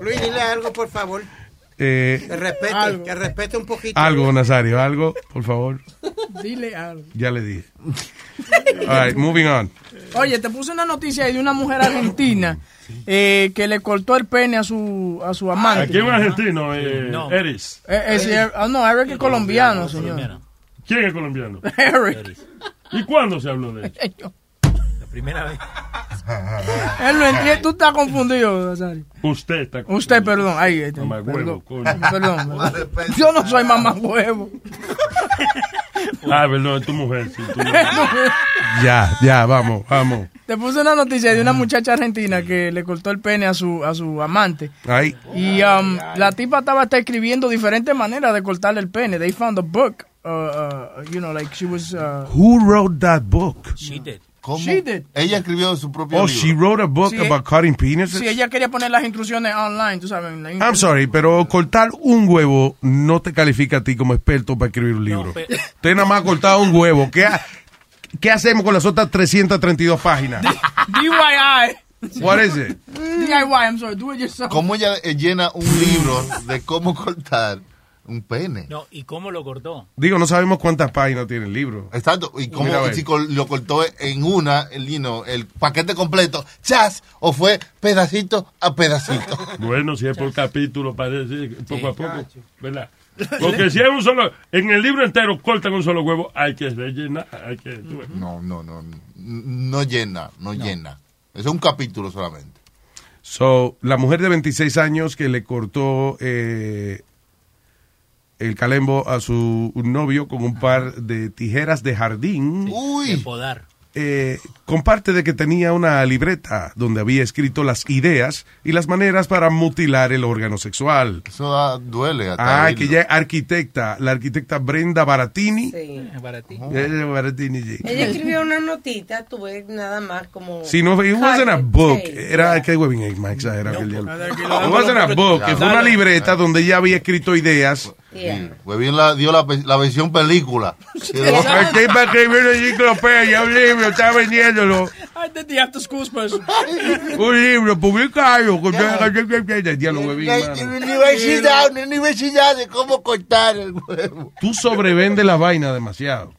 Luis, dile algo, por favor. Eh, Que respete, que respete un poquito. algo, Nazario, algo, por favor. Dile algo. Ya le dije. All right, moving on. Oye, te puse una noticia ahí de una mujer argentina eh, que le cortó el pene a su, a su amante. Aquí un argentino, eh, No. Eris. Eh, eh, eh, ah, no, Eric es colombiano, señor. ¿Quién es colombiano? Eric. ¿Y cuándo se habló de eso? Primera vez. Él no entiende, tú estás confundido, Nazario. Usted está Usted, perdón. Ay, este, Mamá huevo, perdón. coño. Perdón, perdón. Yo no soy mamá huevo. Ah, perdón, es tu mujer. sí, tu mujer. Ya, ya, vamos, vamos. Te puse una noticia de una muchacha argentina que le cortó el pene a su, a su amante. Ahí. Y um, la tipa estaba hasta escribiendo diferentes maneras de cortarle el pene. They found a book uh, uh, you know, like she was. Uh, Who wrote that book? She did. ¿Cómo? She did. Ella escribió su propio Oh, libro. she wrote a book Sí, about cutting penises? Sí, ella quería poner las instrucciones online, tú sabes. I'm sorry, pero cortar un huevo no te califica a ti como experto para escribir un libro. pe- Usted nada más ha cortado un huevo. ¿Qué, ha- ¿Qué hacemos con las otras 332 páginas? DIY. What is it? DIY, I'm sorry, do it yourself. ¿Cómo ella eh, llena un libro de cómo cortar un pene? No, ¿y cómo lo cortó? Digo, no sabemos cuántas páginas tiene el libro. Exacto. ¿Y cómo si lo cortó en una, el, you know, el paquete completo, chas, o fue pedacito a pedacito? Bueno, si es por capítulo, parece poco a poco, ¿verdad? Porque si es un solo, en el libro entero cortan un solo huevo, hay que rellenar, hay que... No, no, no, no llena, no, llena. Es un capítulo solamente. So, la mujer de 26 años que le cortó eh, el calembo a su novio con un par de tijeras de jardín. De podar. eh, comparte de que tenía una libreta donde había escrito las ideas y las maneras para mutilar el órgano sexual. Eso da- duele. hasta Ah, que ella es arquitecta, la arquitecta Brenda Baratini. Sí. Eh, Baratini, sí. Ella escribió una notita, tuve nada más como... Si no, it wasn't a book. Sí. Era, que huevín es más exagerado que el diablo. tranquilo. It wasn't a book, que fue una libreta donde ella había escrito ideas. Sí, Pues bien la, dio la, la versión película. El tipo escribió una enciclopedia, un libro, está vendiéndolo. I did the after school special. Un libro publicado. con- universidad, una universidad de cómo cortar el huevo. Tú sobrevendes la vaina demasiado.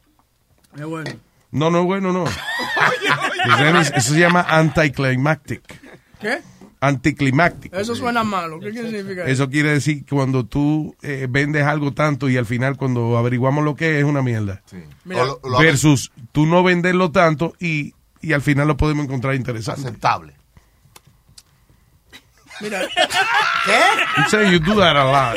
Es bueno. No, no, bueno, no. Eso eso se llama anticlimactic. ¿Qué? Anticlimactic. Eso suena malo. ¿Qué significa Eso quiere decir que cuando tú eh, vendes algo tanto y al final cuando averiguamos lo que es, es una mierda. Mira. O lo- lo- Versus tú no venderlo tanto y, y al final lo podemos encontrar interesante. Aceptable. Mira. I'm saying you do that a lot.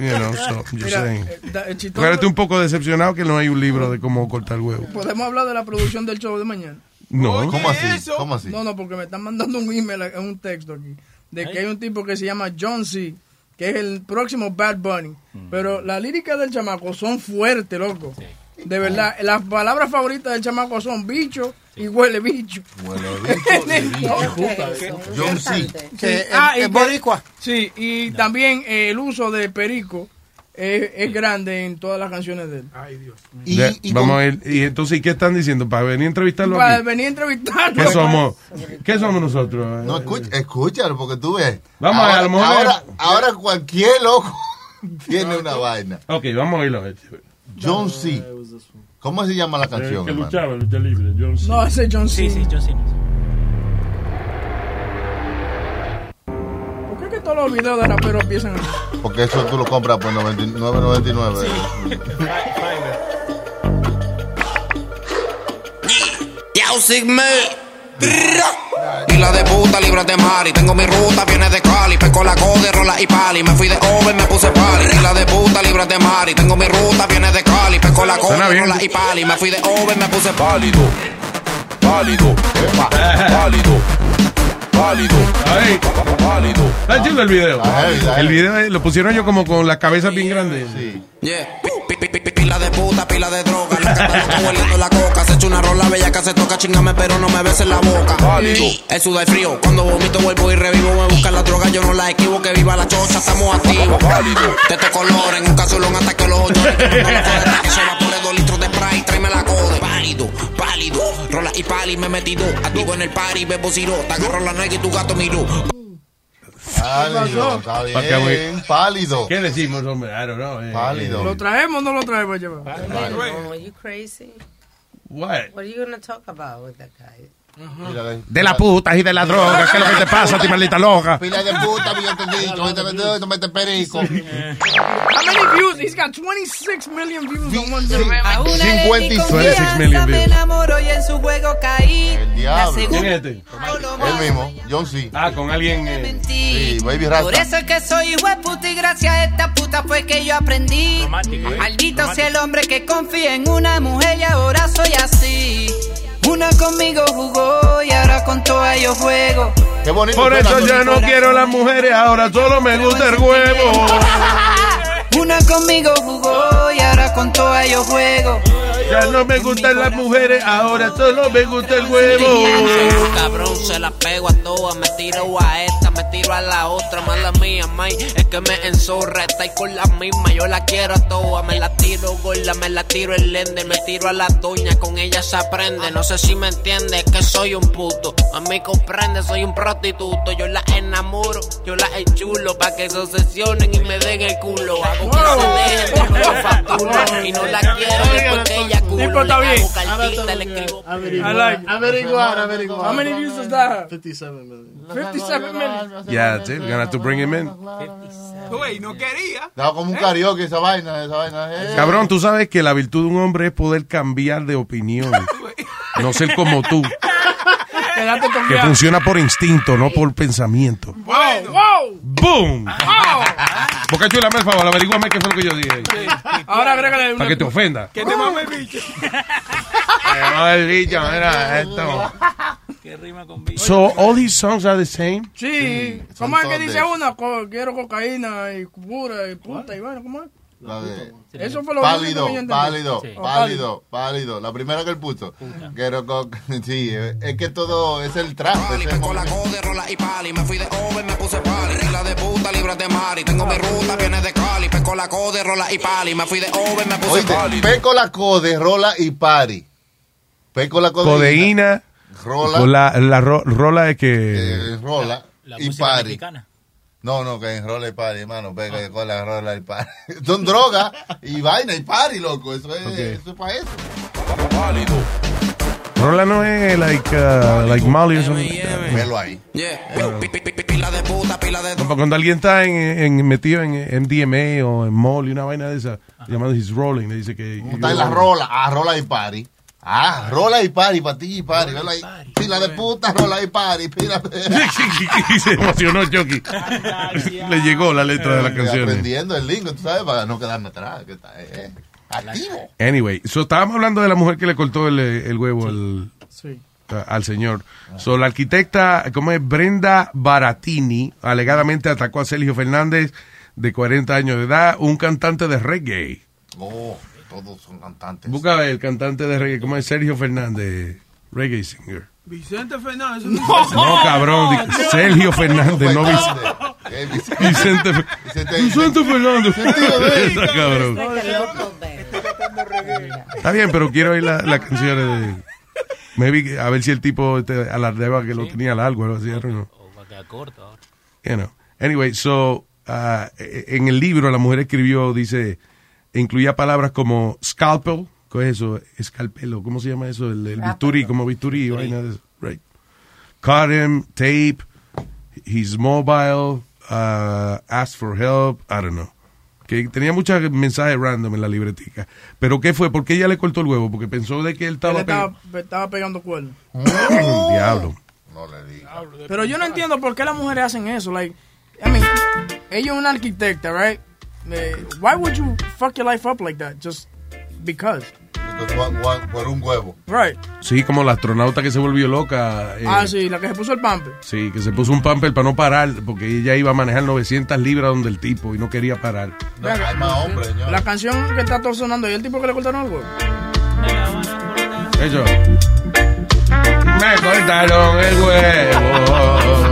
You know, so Mira, saying. eh, estoy un poco decepcionado que no hay un libro de cómo cortar el huevo. Podemos hablar de la producción del show de mañana. No. ¿Cómo así? ¿Cómo así? No, no, porque me están mandando un email, eh, un texto aquí, de que hay un tipo que se llama John C., que es el próximo Bad Bunny. Pero las líricas del chamaco son fuertes, loco. De verdad, las palabras favoritas del chamaco son bicho y huele bicho. John C. Que Ah, y boricua. Sí, y también eh, el uso de perico es, es grande en todas las canciones de él. Ay, Dios. Ya, vamos a ver. Y entonces, ¿y qué están diciendo? ¿Para venir a entrevistarlo Para aquí? venir a entrevistarlo. ¿Qué somos? ¿Qué somos nosotros? No, escucha, escúchalo, porque tú ves. Vamos a ver, a lo mejor ahora, ahora cualquier loco tiene una vaina. Ok, vamos a oírlo. ver. John C. ¿Cómo se llama la El canción? que hermano? luchaba, lucha libre, John C. No, ese es John C. Sí, sí, John Cena. Todos los videos de raperos empiezan así? Porque eso tú lo compras por 99.99. Yao Sigme. Y la de puta, líbrate Mari. Tengo mi ruta, viene de Cali. Pesco la code, rola y pali. Me fui de over, me puse pali. Y la de puta, líbrate Mari. Tengo mi ruta, viene de Cali. Pesco la code, rola y pali. Me fui de over, me puse pálido. Pálido. Epa, Pálido. Pálido. Ahí. Pálido. Está chido el video. El video eh, lo pusieron yo como con la cabeza bien grande. Sí. Yeah. Pi- pi- pi- pi- Pila de puta, pila de droga. La que está hueliendo la coca. Se echa una rola bella que se toca, chingame, pero no me beses la boca. El sudar frío. Cuando vomito, vuelvo y revivo. Me buscan la droga, yo no la esquivo. Que viva la chocha, estamos activos. De este color, en un casulón hasta que los ocho. Que se evapore dos litros de spray. Tráeme la code. Pálido, pálido. Rola y pali, me he metido. Activo en el party, bebo ciro. Te agarro la nega y tu gato miró. Pálido, está bien. Pálido. ¿Qué decimos, hombre? I don't know. eh. Pálido. ¿Lo traemos o no lo traemos? No, are you crazy? What? What are you going to talk about with that guy? Mira, de- la puta y de la droga. ¿Qué es lo que te pasa, ti maldita loca? Pila de puta. Este vendedor, este mete perico. How many views? He's got 26 million views on one video. A una de mi 26 confianza million me views. enamoro y en su juego caí. El diablo. ¿Quién es este? Él mismo, John C. Ah, con alguien. eh. Sí, Baby Por Rasta. eso es que soy hijo de puta y gracias a esta puta fue que yo aprendí. ¿eh? Maldito sea el hombre que confía en una mujer y ahora soy así. Una conmigo jugó y ahora con todas yo juego. Qué bonito. Por eso ya no quiero las mujeres, ahora solo me gusta el huevo. Una conmigo jugó y ahora con todas yo juego. Ya no me gustan las mujeres, ahora solo me gusta el huevo. Cabrón, se la pego a todas. Me tiro a esta, me tiro a la otra. Mala mía, may, es que me enzorra. Está ahí con la misma, yo la quiero a todas. Me la tiro gorda, me la tiro el lende. Me tiro a la doña, con ella se aprende. No sé si me entiende, que soy un puto. A mí comprende, soy un prostituto. Yo la enamoro, yo la enchulo. Pa' que se obsesionen y me den el culo. Hago que se dejen, después lo facturo. Y no la quiero después que ella culo. Le bien. hago cartita, le escribo. It. Averiguar, averiguar. How many views does that have? 57 million. 57 minutes. Yeah, that's it. We're gonna have to bring him in. Güey, no quería. Daba como un karaoke esa vaina, esa vaina. eh. Cabrón, tú sabes que la virtud de un hombre es poder cambiar de opinión. No ser como tú, que funciona por instinto, no por pensamiento. Wow, wow, ¡Boom! wow. Boca chula, el favor, averíguame qué fue lo que yo dije. Ahora agrégale Para que te ofenda. Que te mame el bicho. No, el bicho, mira esto. ¿Qué rima con? So, all these songs are the same? Sí. son ¿Cómo es que dice? Co- Quiero cocaína y pura y puta y bueno, ¿cómo es? La de- Eso fue lo Pálido, que yo pálido, Sí. Pálido, pálido. La primera que él puso. Quiero co- Sí, es que todo es el trap. Pali, pesco la code, rola y pali. Me fui de over, me puse pali. Regla de puta, libras de mari. Tengo mi ruta, viene de Cali. Pesco la code, rola y pali. Me fui de over, me puse Oíste, pali. peco la code, rola y pari. Peco la codeína, Codeína. Rola, Con la, la ro- rola de que... eh, rola La y música pari. mexicana. No, no, que en rola y pari, hermano. Pega con la rola y pari. Son drogas y vaina y pari, loco. Eso es, Ok. eso es para eso. Rola no es like, uh, like Molly that. Velo ahí. Pila de puta, pila de Cuando alguien está en, en- metido en MDMA o en Molly, una vaina de esa, llamado his rolling, le dice que... Está en la rola. Ah, rola y pari. Ah, rola y pari, para ti y pari. Velo ahí. Pila de puta, rola y pari. Pila de... y se emocionó Chucky. Le llegó la letra de la canción. aprendiendo el lingo, tú sabes, para no quedarme atrás. Que está, eh, activo. Anyway, so estábamos hablando de la mujer que le cortó el, el huevo al, Sí. a- al señor. So, la arquitecta, ¿cómo es? Brenda Baratini, alegadamente atacó a Sergio Fernández, de 40 años de edad, un cantante de reggae. Oh, todos son cantantes. Busca el cantante de reggae, ¿cómo es? Sergio Fernández, reggae singer. Vicente Fernández. No, cabrón, di- Sergio Fernández, no Vicente. Eh, Vicente. Vicente, Vicente- Vicente Fernández. Está cabrón. Está bien, pero quiero oír la- las canciones de... Maybe, a ver si el tipo este, alardeaba que lo tenía largo, algo así, I don't know. O va a quedar corto ahora. You know. Anyway, so, uh, en el libro la mujer escribió, dice, incluía palabras como scalpel, ¿qué es eso? Escalpelo, ¿cómo se llama eso? El, el bisturí, como bisturí, vaina de eso. Right. Caught him, tape, he's mobile, uh, asked for help, I don't know. Que tenía muchos mensajes random en la libretica. Pero ¿qué fue? ¿Por qué ella le cortó el huevo? Porque pensó de que él Él estaba... estaba, estaba pegando cuernos. pe- Diablo. No le diga. Pero yo no entiendo por qué las mujeres hacen eso. Like, I mean, ella es una arquitecta, right? Eh, why would you fuck your life up like that? Just because. Por un huevo. Right. Sí, como la astronauta que se volvió loca. eh, ah, sí, la que se puso el pamper. Sí, que se puso un pamper para no parar, porque ella iba a manejar 900 libras donde el tipo y no quería parar. No, hay más hombres, señor. La canción que está todo sonando, ¿y el tipo que le cortaron el huevo? Eso. Me cortaron el huevo.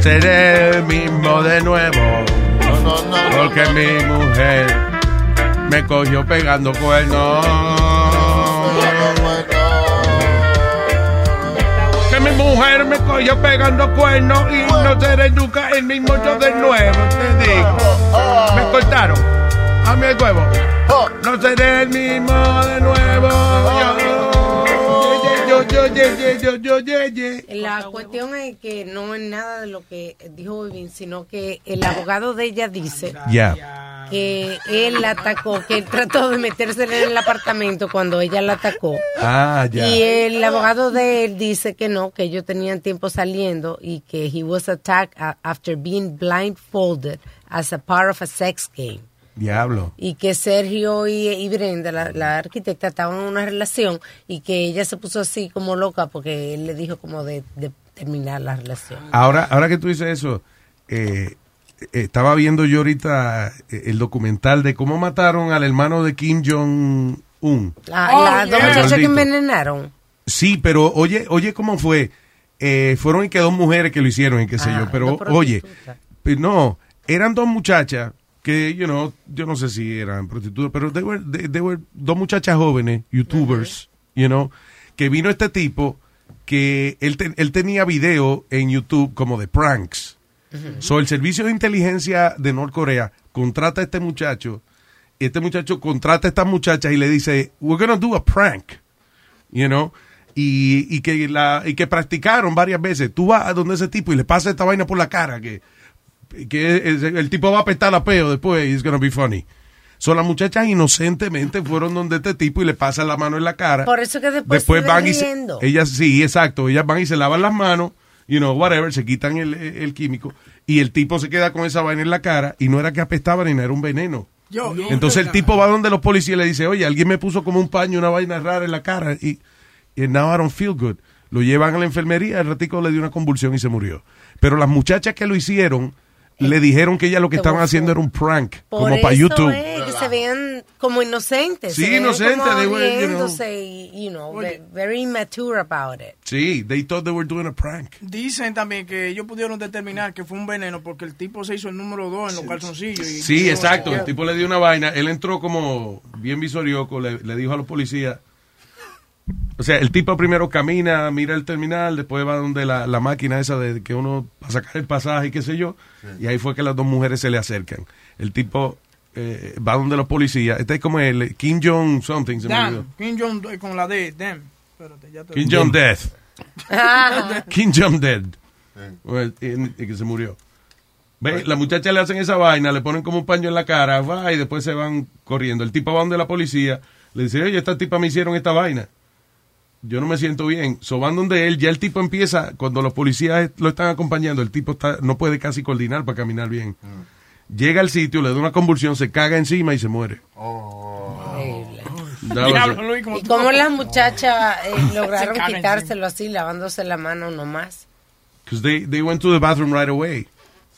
Seré el mismo de nuevo. Porque mi mujer me cogió pegando cuernos. Que mi mujer me cogió pegando cuernos y no seré nunca el mismo yo de nuevo. Te digo. Me cortaron. A mi huevo. No seré el mismo de nuevo. Yo, yo, yo, yo, yo, yo, yo, yo. La cuestión es que no es nada de lo que dijo Vivin, sino que el abogado de ella dice que él la atacó, que él trató de meterse en el apartamento cuando ella la atacó. Ah, ya. Y el abogado de él dice que no, que ellos tenían tiempo saliendo y que he was attacked a- after being blindfolded as a part of a sex game. Diablo. Y que Sergio y, y Brenda, la, la arquitecta, estaban en una relación y que ella se puso así como loca porque él le dijo como de, de terminar la relación. Ahora, ahora que tú dices eso, eh, estaba viendo yo ahorita eh, el documental de cómo mataron al hermano de Kim Jong-un. La, Oh, las dos muchachas que envenenaron. Sí, pero oye, oye cómo fue. Eh, fueron y que dos mujeres que lo hicieron y qué sé Ah, yo. Pero oye, no, eran dos muchachas que, you know, yo no sé si eran prostitutas, pero they were, they- they were dos muchachas jóvenes, youtubers, you know, que vino este tipo que él, te- él tenía video en YouTube como de pranks. So, el servicio de inteligencia de Norcorea contrata a este muchacho, y este muchacho contrata a esta muchacha y le dice, we're gonna do a prank, you know, y, y que la, y que practicaron varias veces. Tú vas a donde ese tipo y le pasa esta vaina por la cara, que, que es- el tipo va a apestar a peo después y it's gonna be funny. So, las muchachas inocentemente fueron donde este tipo y le pasan la mano en la cara. Por eso que después, van y se, ellas sí, exacto, ellas van y se lavan las manos, you know, whatever, se quitan el, el químico y el tipo se queda con esa vaina en la cara y no era que apestaba ni nada, era un veneno. Yo, yo- Entonces el tipo va donde los policías y le dice, oye, alguien me puso como un paño, una vaina rara en la cara y, y now I don't feel good. Lo llevan a la enfermería, el ratico le dio una convulsión y se murió. Pero las muchachas que lo hicieron le dijeron que ellas lo que estaban haciendo era un prank, Por como para YouTube. es que se veían como inocentes. Sí, inocentes, Como they were, you know. y, you know, ve- very immature about it. Sí, they thought they were doing a prank. Dicen también que ellos pudieron determinar que fue un veneno porque el tipo se hizo el número 2 en los calzoncillos. Y Sí, exacto. El tipo le dio una vaina. Él entró como bien visorioco. Le, le dijo a los policías. O sea, el tipo primero camina, mira el terminal, después va donde la, la máquina esa de que uno para sacar el pasaje y qué sé yo. Y ahí fue que las dos mujeres se le acercan. El tipo eh, va donde los policías. Este es como el Kim Jong something. Se me olvidó. Damn, Kim Jong eh, con la D, damn. Espérate, ya te Kim Jong Death. Kim Jong Dead. Well, y- y que se murió. Ve, la muchacha le hacen esa vaina, le ponen como un paño en la cara, va, y después se van corriendo. El tipo va donde la policía, le dice, oye, esta tipa me hicieron esta vaina. Yo no me siento bien. So van donde él, ya el tipo empieza, cuando los policías lo están acompañando, el tipo está, no puede casi coordinar para caminar bien. Llega al sitio, le da una convulsión, se caga encima y se muere. Diablo. Luis, como ¿Y tú- cómo las muchachas eh, lograron quitárselo así, lavándose la mano nomás? 'Cause they, they went to the bathroom right away.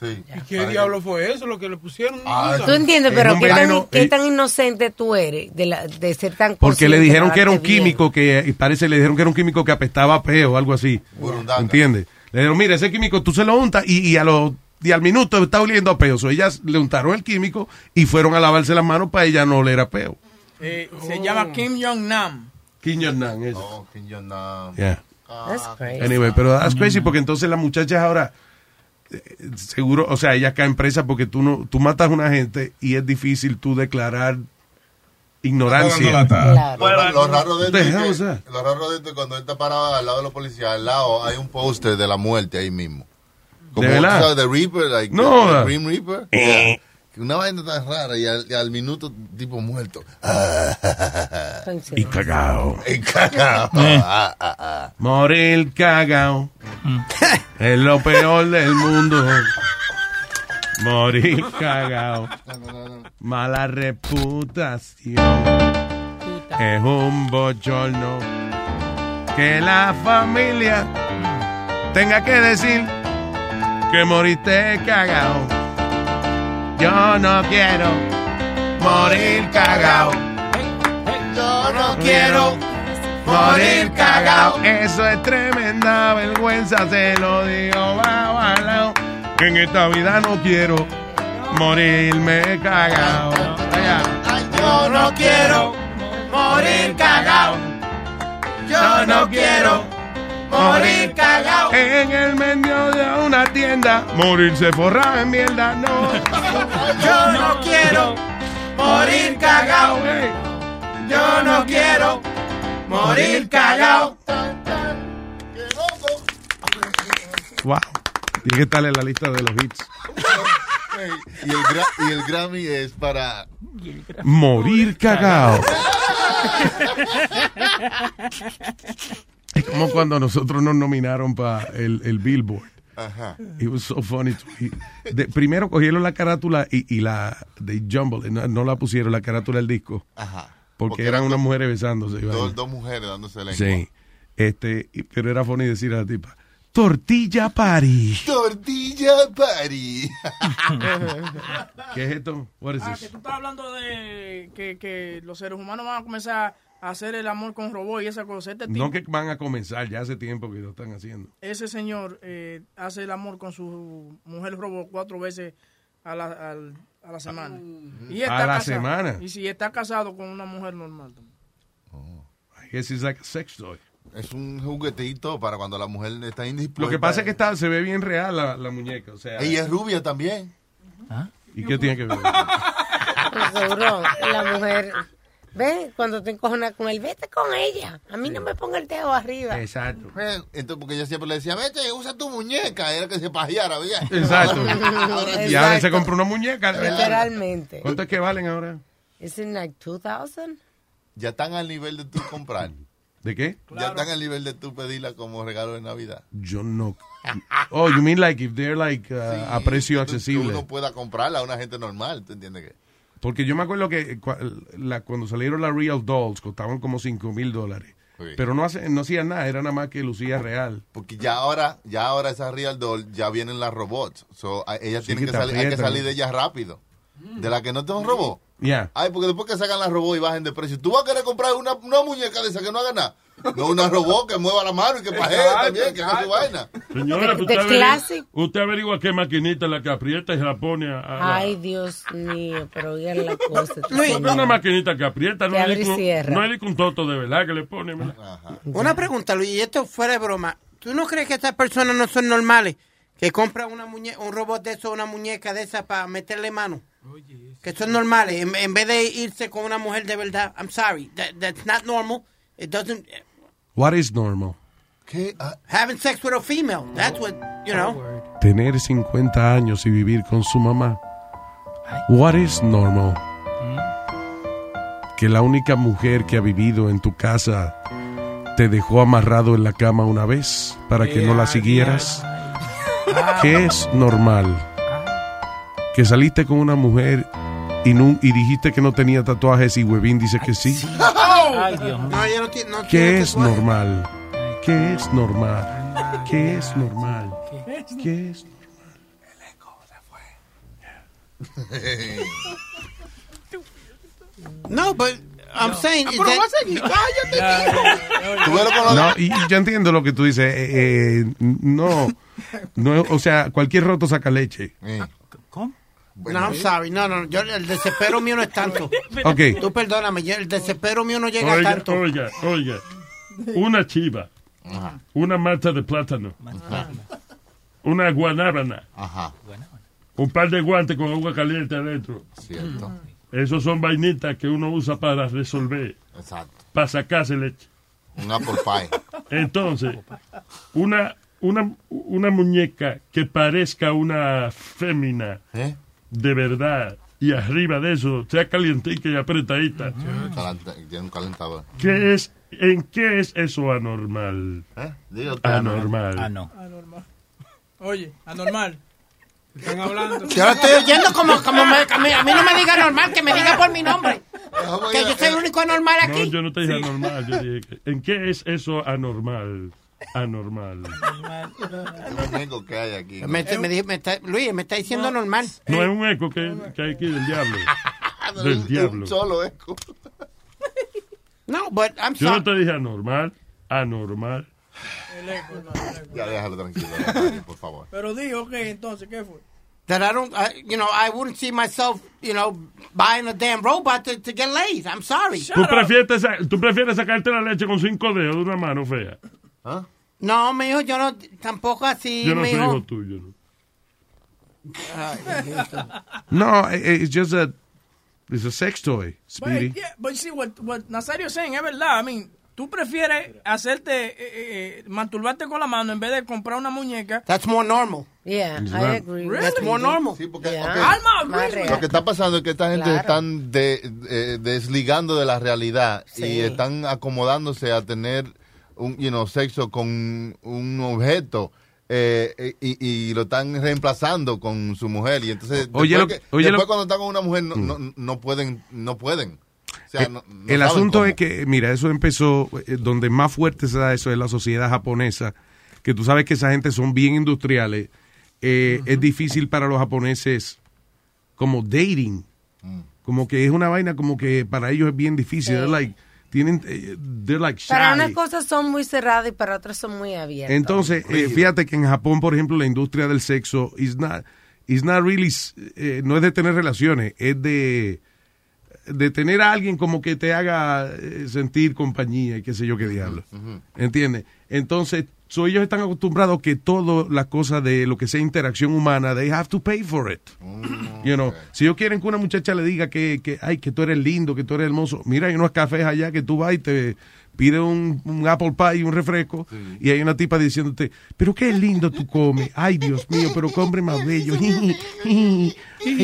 Sí. ¿Y qué diablo fue eso? Lo que le pusieron. Ah, Tú entiendes, Es pero ¿qué tan, veneno, qué eh. tan inocente tú eres de, la, de ser tan Porque le dijeron que era un bien? químico que, y parece, le dijeron que era un químico que apestaba a peo o algo así. Burundanga. ¿Entiendes? Le dijeron, mira, ese químico tú se lo untas y, y a los y al minuto está oliendo a peo. So, ellas le untaron el químico y fueron a lavarse las manos para ella no oler a peo. Eh, Se llama Kim Jong Nam. Kim Jong-un, eso. Oh, Kim Jong-nam. Yeah. That's crazy. Anyway, pero that's crazy porque entonces las muchachas ahora seguro, o sea, ellas caen presas porque tú no tú matas a una gente y es difícil tú declarar ignorancia. Claro. Lo, lo raro de esto es que- lo raro de esto es cuando él está parado al lado de los policías, al lado hay un póster de la muerte ahí mismo. Como, ¿De verdad? tú sabes, de Reaper, like, No. the- the Grim Reaper. Yeah. Una vaina tan rara y al, y al minuto tipo muerto. Y cagao. Y cagao. Ah, ah, ah. Morir cagao. es lo peor del mundo. Morir cagao. Mala reputación. Es un bochorno. Que la familia tenga que decir que moriste cagao. Yo no quiero morir cagao. Yo no quiero morir cagao. Eso es tremenda vergüenza, se lo digo. Que en esta vida no quiero morirme cagao. Yo no quiero morir cagao. Yo no quiero morir cagao. En el medio de una tienda, morirse forrado en mierda, no. Yo no quiero morir cagao. Yo no quiero morir cagao. Wow. Tiene que estar en la lista de los hits. El y el Grammy es para Morir cagao. Es como cuando nosotros nos nominaron para el, el Billboard. Ajá. It was so funny to me. De- primero cogieron la carátula y, y la de Jumble, no, no la pusieron la carátula del disco. Ajá. Porque, Porque eran eran unas mujeres besándose. dos, dos mujeres dándose lengua. Sí. Este, y- pero era funny decir a la tipa, Tortilla Party. Tortilla Party. ¿Qué es esto? What is Ah, this? que tú estás hablando de que, que los seres humanos van a comenzar hacer el amor con robots y esa cosa. Este tipo, No que van a comenzar, ya hace tiempo que lo están haciendo. ese señor eh, hace el amor con su mujer robot cuatro veces a la, al- a la semana. Y A la casado. semana. Y si está casado con una mujer normal también. I guess it's like a sex toy. Es un juguetito para cuando la mujer está indispuesta. Lo que pasa es que está, se ve bien real la, la muñeca. O sea, Ella es rubia también. ¿Y qué tiene que ver? Seguro, la mujer. Ve, cuando te encojonas con él, vete con ella. A mí no me ponga el dedo arriba. Exacto. Entonces, porque ella siempre le decía, vete, usa tu muñeca. Era que se pajeara, ¿veía? Exacto. Ahora y ahora se compró una muñeca. Literalmente. ¿Cuánto es que valen ahora? ¿Es en like 2000? Ya están al nivel de tú comprar. ¿De qué? Ya están al nivel de tú pedirla como regalo de Navidad. Yo no. Oh, you mean like if they're like uh, a precio Tú- tú accesible? uno pueda comprarla a una gente normal, ¿tú entiendes qué? Porque yo me acuerdo que cua- la- cuando salieron las Real Dolls costaban como 5 mil dólares. Sí. Pero no, hace, no hacían nada, era nada más que lucía real. Porque ya ahora, ya ahora esas Real Doll ya vienen las robots. So, a- ellas Sí, tienen que salir, hay que salir de ellas rápido. De la que no te un robot. Ya. Ay, porque después que sacan las robots y bajen de precio, tú vas a querer comprar una, una muñeca de esa que no haga nada. No una robot que mueva la mano y que pajee Exacto, también, que haga su vaina. Señora, De- usted, de averigua, usted averigua qué maquinita la que aprieta y se la pone a... Ay, Dios mío, pero oiga la cosa. No, una maquinita que aprieta, no Que es abre de y que un- cierra. no que un toto de verdad que le pone. Una pregunta, Luis, y esto fuera de broma. ¿Tú no crees que estas personas no son normales? Que compran una muñe un robot de eso, una muñeca de esa para meterle mano. Que son normales. En, en vez de irse con una mujer de verdad. I'm sorry. That, that's not normal. It doesn't. What is normal? ¿Qué? Having sex with a female. That's what, you know. Tener 50 años y vivir con su mamá. What is normal? Que la única mujer que ha vivido en tu casa te dejó amarrado en la cama una vez para que no la siguieras. ¿Qué es normal? Que saliste con una mujer y, nu- y dijiste que no tenía tatuajes y Huevín dice que sí. Ay, Dios mío. No, ella no tiene. No tiene ¿Qué es normal? ¿Qué es normal? ¿Qué es normal? ¿Qué es No, but I'm saying. is pero that- va a seguir. Cállate, No, y, yo entiendo lo que tú dices. eh, eh, no, no, o sea, cualquier roto saca leche. No, I'm sorry. No, no, yo, el desespero mío no es tanto. Ok. Tú perdóname, yo- el desespero mío no llega a Oiga, tanto. oiga, oiga. Una chiva, una mata de plátano, una guanábana, un par de guantes con agua caliente adentro. Cierto. Esos son vainitas que uno usa para resolver, Exacto. para sacarse leche. Un apple pie. Entonces, una, una, una muñeca que parezca una fémina ¿Eh? De verdad y arriba de eso sea calientica y apretadita. Calenta- Tiene un calentador. ¿Qué es, ¿En qué es eso anormal? ¿Eh? Usted. Anormal. Ah, no. Anormal. Oye, anormal. Están hablando. Yo lo estoy oyendo como, como me- a, mí, a mí no me diga normal, que me diga por mi nombre. Que yo soy el único anormal No, aquí. yo no te dije anormal. Yo dije, ¿en qué es eso anormal? Anormal. Es un eco que hay aquí. Me, me dijo- me está- Luis, me está diciendo normal. No es un eco que, que hay aquí del diablo. Del diablo. solo eco. No, but I'm Yo no sorry. te dije anormal. Anormal. El eco, no, el eco. Ya déjalo tranquilo, por favor. Pero dijo, ok, entonces, ¿qué fue? That I don't, I, you know, I wouldn't see myself, you know, buying a damn robot to, to get laid. I'm sorry. ¿Tú prefieres, ¿Tú prefieres sacarte la leche con cinco dedos de una mano fea? No, mijo, yo no, tampoco así, Yo no soy hijo tuyo. ¿no? No, eh, it's just a, it's a sex toy, But, Speedy. yeah, but see, what, what Nazario is saying es verdad. I mean, tú prefieres hacerte, eh, eh, eh, masturbarte con la mano en vez de comprar una muñeca. That's more normal. Yeah, I agree. Really? That's more normal. Sí, porque Yeah. ok, Alma, really? lo que está pasando es que esta gente Claro. se están de- eh, desligando de la realidad Sí. y están acomodándose a tener un you know, sexo con un objeto. eh, y, y lo están reemplazando con su mujer y entonces Oye, después, lo- que- oye, después lo- cuando están con una mujer no, no, no pueden no pueden o sea, Eh, no- no el asunto cómo. es que, mira, eso empezó, eh, donde más fuerte se da eso es la sociedad japonesa, que tú sabes que esa gente son bien industriales, eh, es difícil para los japoneses como dating. Como que es una vaina como que para ellos es bien difícil. Like, tienen, eh, they're like shy. Para unas cosas son muy cerradas y para otras son muy abiertas. Entonces, eh, fíjate que en Japón, por ejemplo, la industria del sexo is not, is not really, eh, no es de tener relaciones, es de, de tener a alguien como que te haga eh, sentir compañía y qué sé yo qué diablo. ¿Entiendes? Entonces, so ellos están acostumbrados que todas las cosas de lo que sea interacción humana, they have to pay for it. You know, si ellos quieren que una muchacha le diga que, que, ay, que tú eres lindo, que tú eres hermoso, mira, hay unos cafés allá que tú vas y te pides un, un apple pie y un refresco y hay una tipa diciéndote, pero qué lindo tú comes, ay Dios mío, pero hombre más bello, ay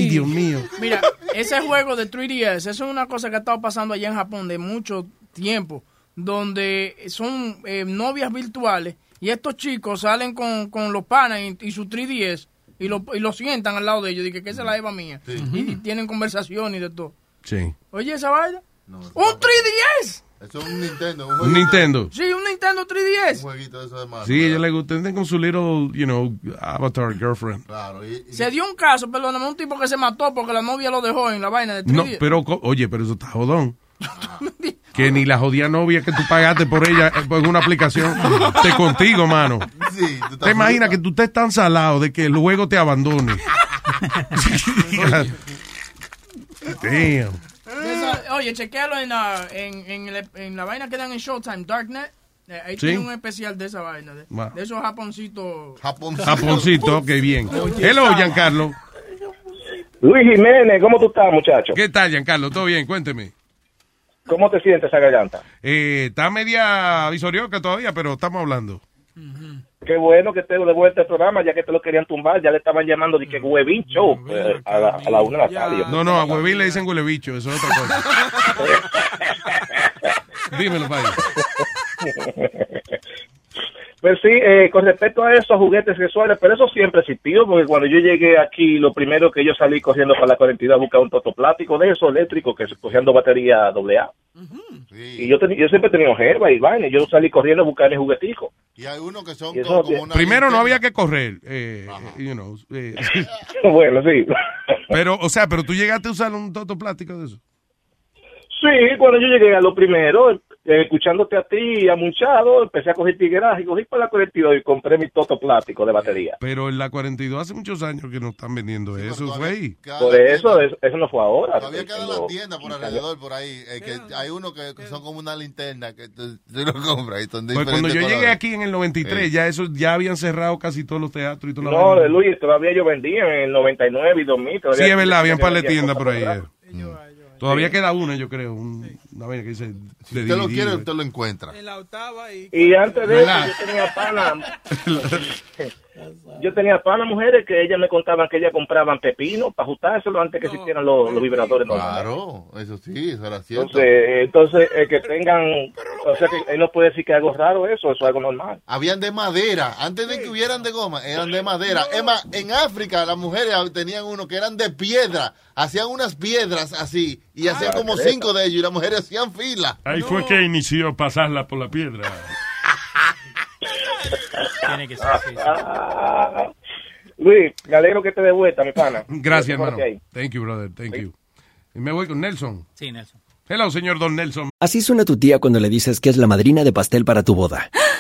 Dios mío. Mira, ese juego de 3DS, eso es una cosa que ha estado pasando allá en Japón de mucho tiempo, donde son eh, novias virtuales y estos chicos salen con, con los panas y, y su 3DS y lo, y lo sientan al lado de ellos y que, esa es la Eva mía. Y, y tienen conversación y de todo. Sí. Oye, esa vaina. ¡Un 3DS! Eso es un Nintendo. Un Nintendo. Sí, un Nintendo 3DS. Un jueguito de eso de. Sí, ella le gusta, con su little, you know, avatar girlfriend. Claro. Y, y- Se dio un caso, perdóname, un tipo que se mató porque la novia lo dejó en la vaina de 3DS. No, pero, co- oye, pero eso está jodón. Que ni la jodida novia que tú pagaste por ella eh, por una aplicación te contigo, mano. Sí, tú estás ¿Te imaginas que tú estés tan salado de que luego te abandone? Damn. Oye, chequealo en la, en, en, el- en la vaina que dan en Showtime, Darknet. Eh, Ahí Sí. tiene un especial de esa vaina. De, esos japoncitos. Japoncito, ok, bien. Hello, Giancarlo. Luis Jiménez, ¿cómo tú estás, muchacho? ¿Qué tal, Giancarlo? ¿Todo bien? Cuénteme. ¿Cómo te sientes esa garganta? Eh, está media visorioca todavía, pero estamos hablando. Qué bueno que esté de vuelta al programa, ya que te lo querían tumbar, ya le estaban llamando de que huevín show eh, a, la, a la una de la tarde. No, no, a Huevín le dicen huele bicho, eso es otra cosa. Dímelo, padre. Pues sí, eh, con respecto a esos juguetes sexuales, pero eso siempre existió, porque cuando yo llegué aquí, lo primero que yo salí corriendo para la 42 a buscar un totoplático de eso, eléctrico, que cogiendo batería AA. Y yo, teni- yo siempre he tenido gerba y vaina, y yo salí corriendo a buscar el juguetico. Y hay unos que son como, una Primero no había que correr, eh, you know, eh, bueno, sí. pero, o sea, pero tú llegaste a usar un toto plástico de eso. Sí, cuando yo llegué a lo primero, escuchándote a ti, a Munchado, empecé a coger tigueraje y cogí para la 42 y compré mi toto plástico de batería. Pero en la 42 hace muchos años que no están vendiendo eso, güey. Por eso, eso, eso no fue ahora. Todavía quedan Tengo- las tiendas por alrededor, por ahí. eh, que hay unos que, que son como una linterna que tú, tú lo compras y son Pues cuando yo llegué aquí en el 93, ya eso ya habían cerrado casi todos los teatros y todas las No, de Luis, todavía yo vendía en el 99 y 2000. todavía Sí, es verdad, había un par de tiendas por ahí. Eh. Todavía queda una, yo creo, un- una vaina que dice... Si usted lo quiere, güey. usted lo encuentra. Y antes de eso, yo tenía pana. yo tenía pana mujeres que ellas me contaban que ellas compraban pepino para ajustárselo antes que existieran los, los vibradores. normales. Claro, eso sí, eso era cierto. Entonces, entonces eh, que tengan, o sea, que él no puede decir que es algo raro eso, eso es algo normal. Habían de madera, antes de que hubieran de goma, eran de madera. Es más, en África las mujeres tenían uno que eran de piedra, hacían unas piedras así, y hacían como creta. cinco de ellos, y las mujeres hacían fila. Ahí fue que inició pasarla por la piedra. Tiene que ser así. Ah, Luis, me alegro que te dé vuelta, mi pana. Gracias, hermano. Thank you, brother. Thank you. Y me voy con Nelson. Sí, Nelson. Hello, señor Don Nelson. Así suena tu tía cuando le dices que es la madrina de pastel para tu boda.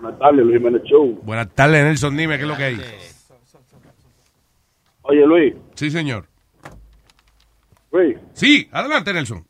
Buenas tardes, Luis Jiménez Show. Buenas tardes, Nelson. Dime qué es lo que hay. Oye, Luis. Sí, señor. Luis. Sí, adelante, Nelson.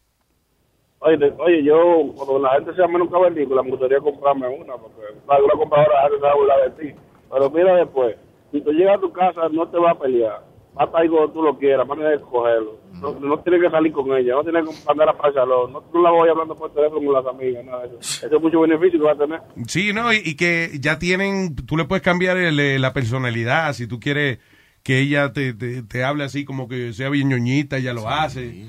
Oye, oye, yo, cuando la gente sea menos cavernícola, me gustaría comprarme una, porque una compradora se va a burlar de ti. Pero mira después, si tú llegas a tu casa, no te va a pelear. Va a estar ahí cuando tú lo quieras, manera de escogerlo. No, no tiene que salir con ella, no tiene que mandar a salón, no, no la voy hablando por teléfono con las amigas, nada de eso. Eso es mucho beneficio que va a tener. Sí, no, y, y que ya tienen, tú le puedes cambiar el, eh, la personalidad, si tú quieres que ella te, te, te hable así como que sea bien ñoñita, ella lo hace.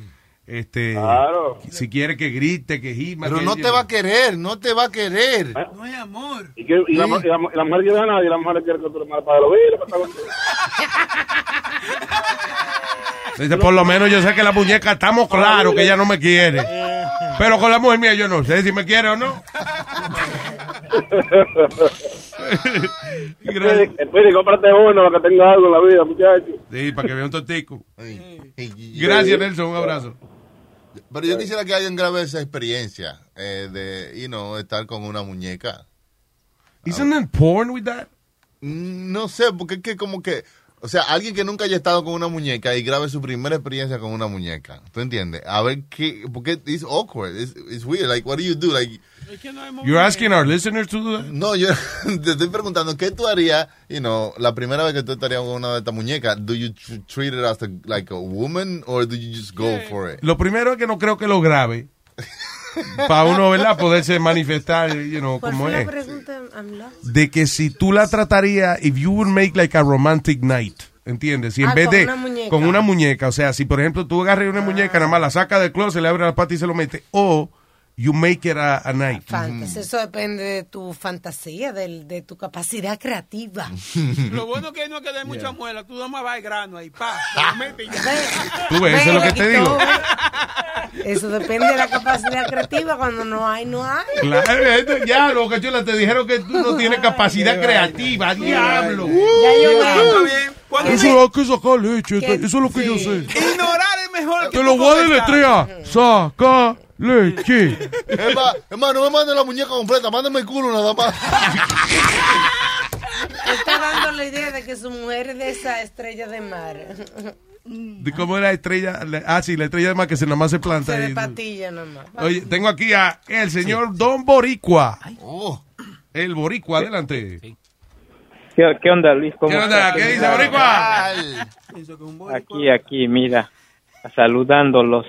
Este, Claro. Si quiere que grite, que gima. Pero que no ella- te va a querer, no te va a querer. No hay amor. Y, que, y, la, y, la, y la mujer quiere a nadie, la mujer quiere que tú le mandes para los Dice, por lo menos yo sé que la muñeca estamos claros que ella no me quiere. Pero con la mujer mía yo no sé si me quiere o no. Espere, espere, cómprate uno para que tenga algo en la vida, muchacho. Sí, para que vea un tortico. Gracias, Nelson. Un abrazo. Pero yo quisiera que alguien grabe esa experiencia eh, de, you know, estar con una muñeca. Isn't there porn with that? Mm, No sé, porque es que como que, o sea, alguien que nunca haya estado con una muñeca y grabe su primera experiencia con una muñeca. ¿Tú entiendes? A ver qué, porque it's awkward, it's, it's weird. Like, what do you do? Like, You're asking our listeners to do that? no, yo te estoy preguntando, ¿qué tú harías, you know, la primera vez que tú estarías con una de estas muñecas? Do you tr- treat it as a, like a woman or do you just go for it? Lo primero es que no creo que lo grabe. Para uno, ¿verdad? Poderse manifestar, you know, ¿Cuál como es. De que si tú la tratarías, if you would make like a romantic night, ¿entiendes? Si en Ah, vez con de una muñeca. con una muñeca, o sea, si por ejemplo tú agarras una muñeca, nada más la saca del closet, le abre la pata y se lo mete, o you make it a, a night. Fantasy. Eso depende de tu fantasía, del- de, tu capacidad creativa. Lo bueno que no es que dé mucha muela, tú nomás vas al grano ahí, pa, te lo metes y ya. Tú ves, eso es lo que te digo. Eso depende de la capacidad creativa. Cuando no hay, no hay. Claro, esto ya, lo que te dijeron que tú no tienes capacidad creativa, diablo. Ya yo veo. Cuando Eso es que sacar leche, eso es lo que yo sé. Ignorar mejor que Te lo voy a deletrear. Saca leche. Es más, es más, no me manden la muñeca completa, mándame el culo nada más. Está dando la idea de que su mujer es de esa estrella de mar. De cómo era la estrella, la- ah, sí, la estrella de mar que se nada más se planta. Se de ahí. patilla nomás. Oye, tengo aquí a el señor Don Boricua. Oh. El Boricua, adelante. ¿Qué, qué onda, Luis? ¿Cómo ¿Qué onda? estás? ¿Qué dice Boricua? Aquí, aquí, mira, saludándolos.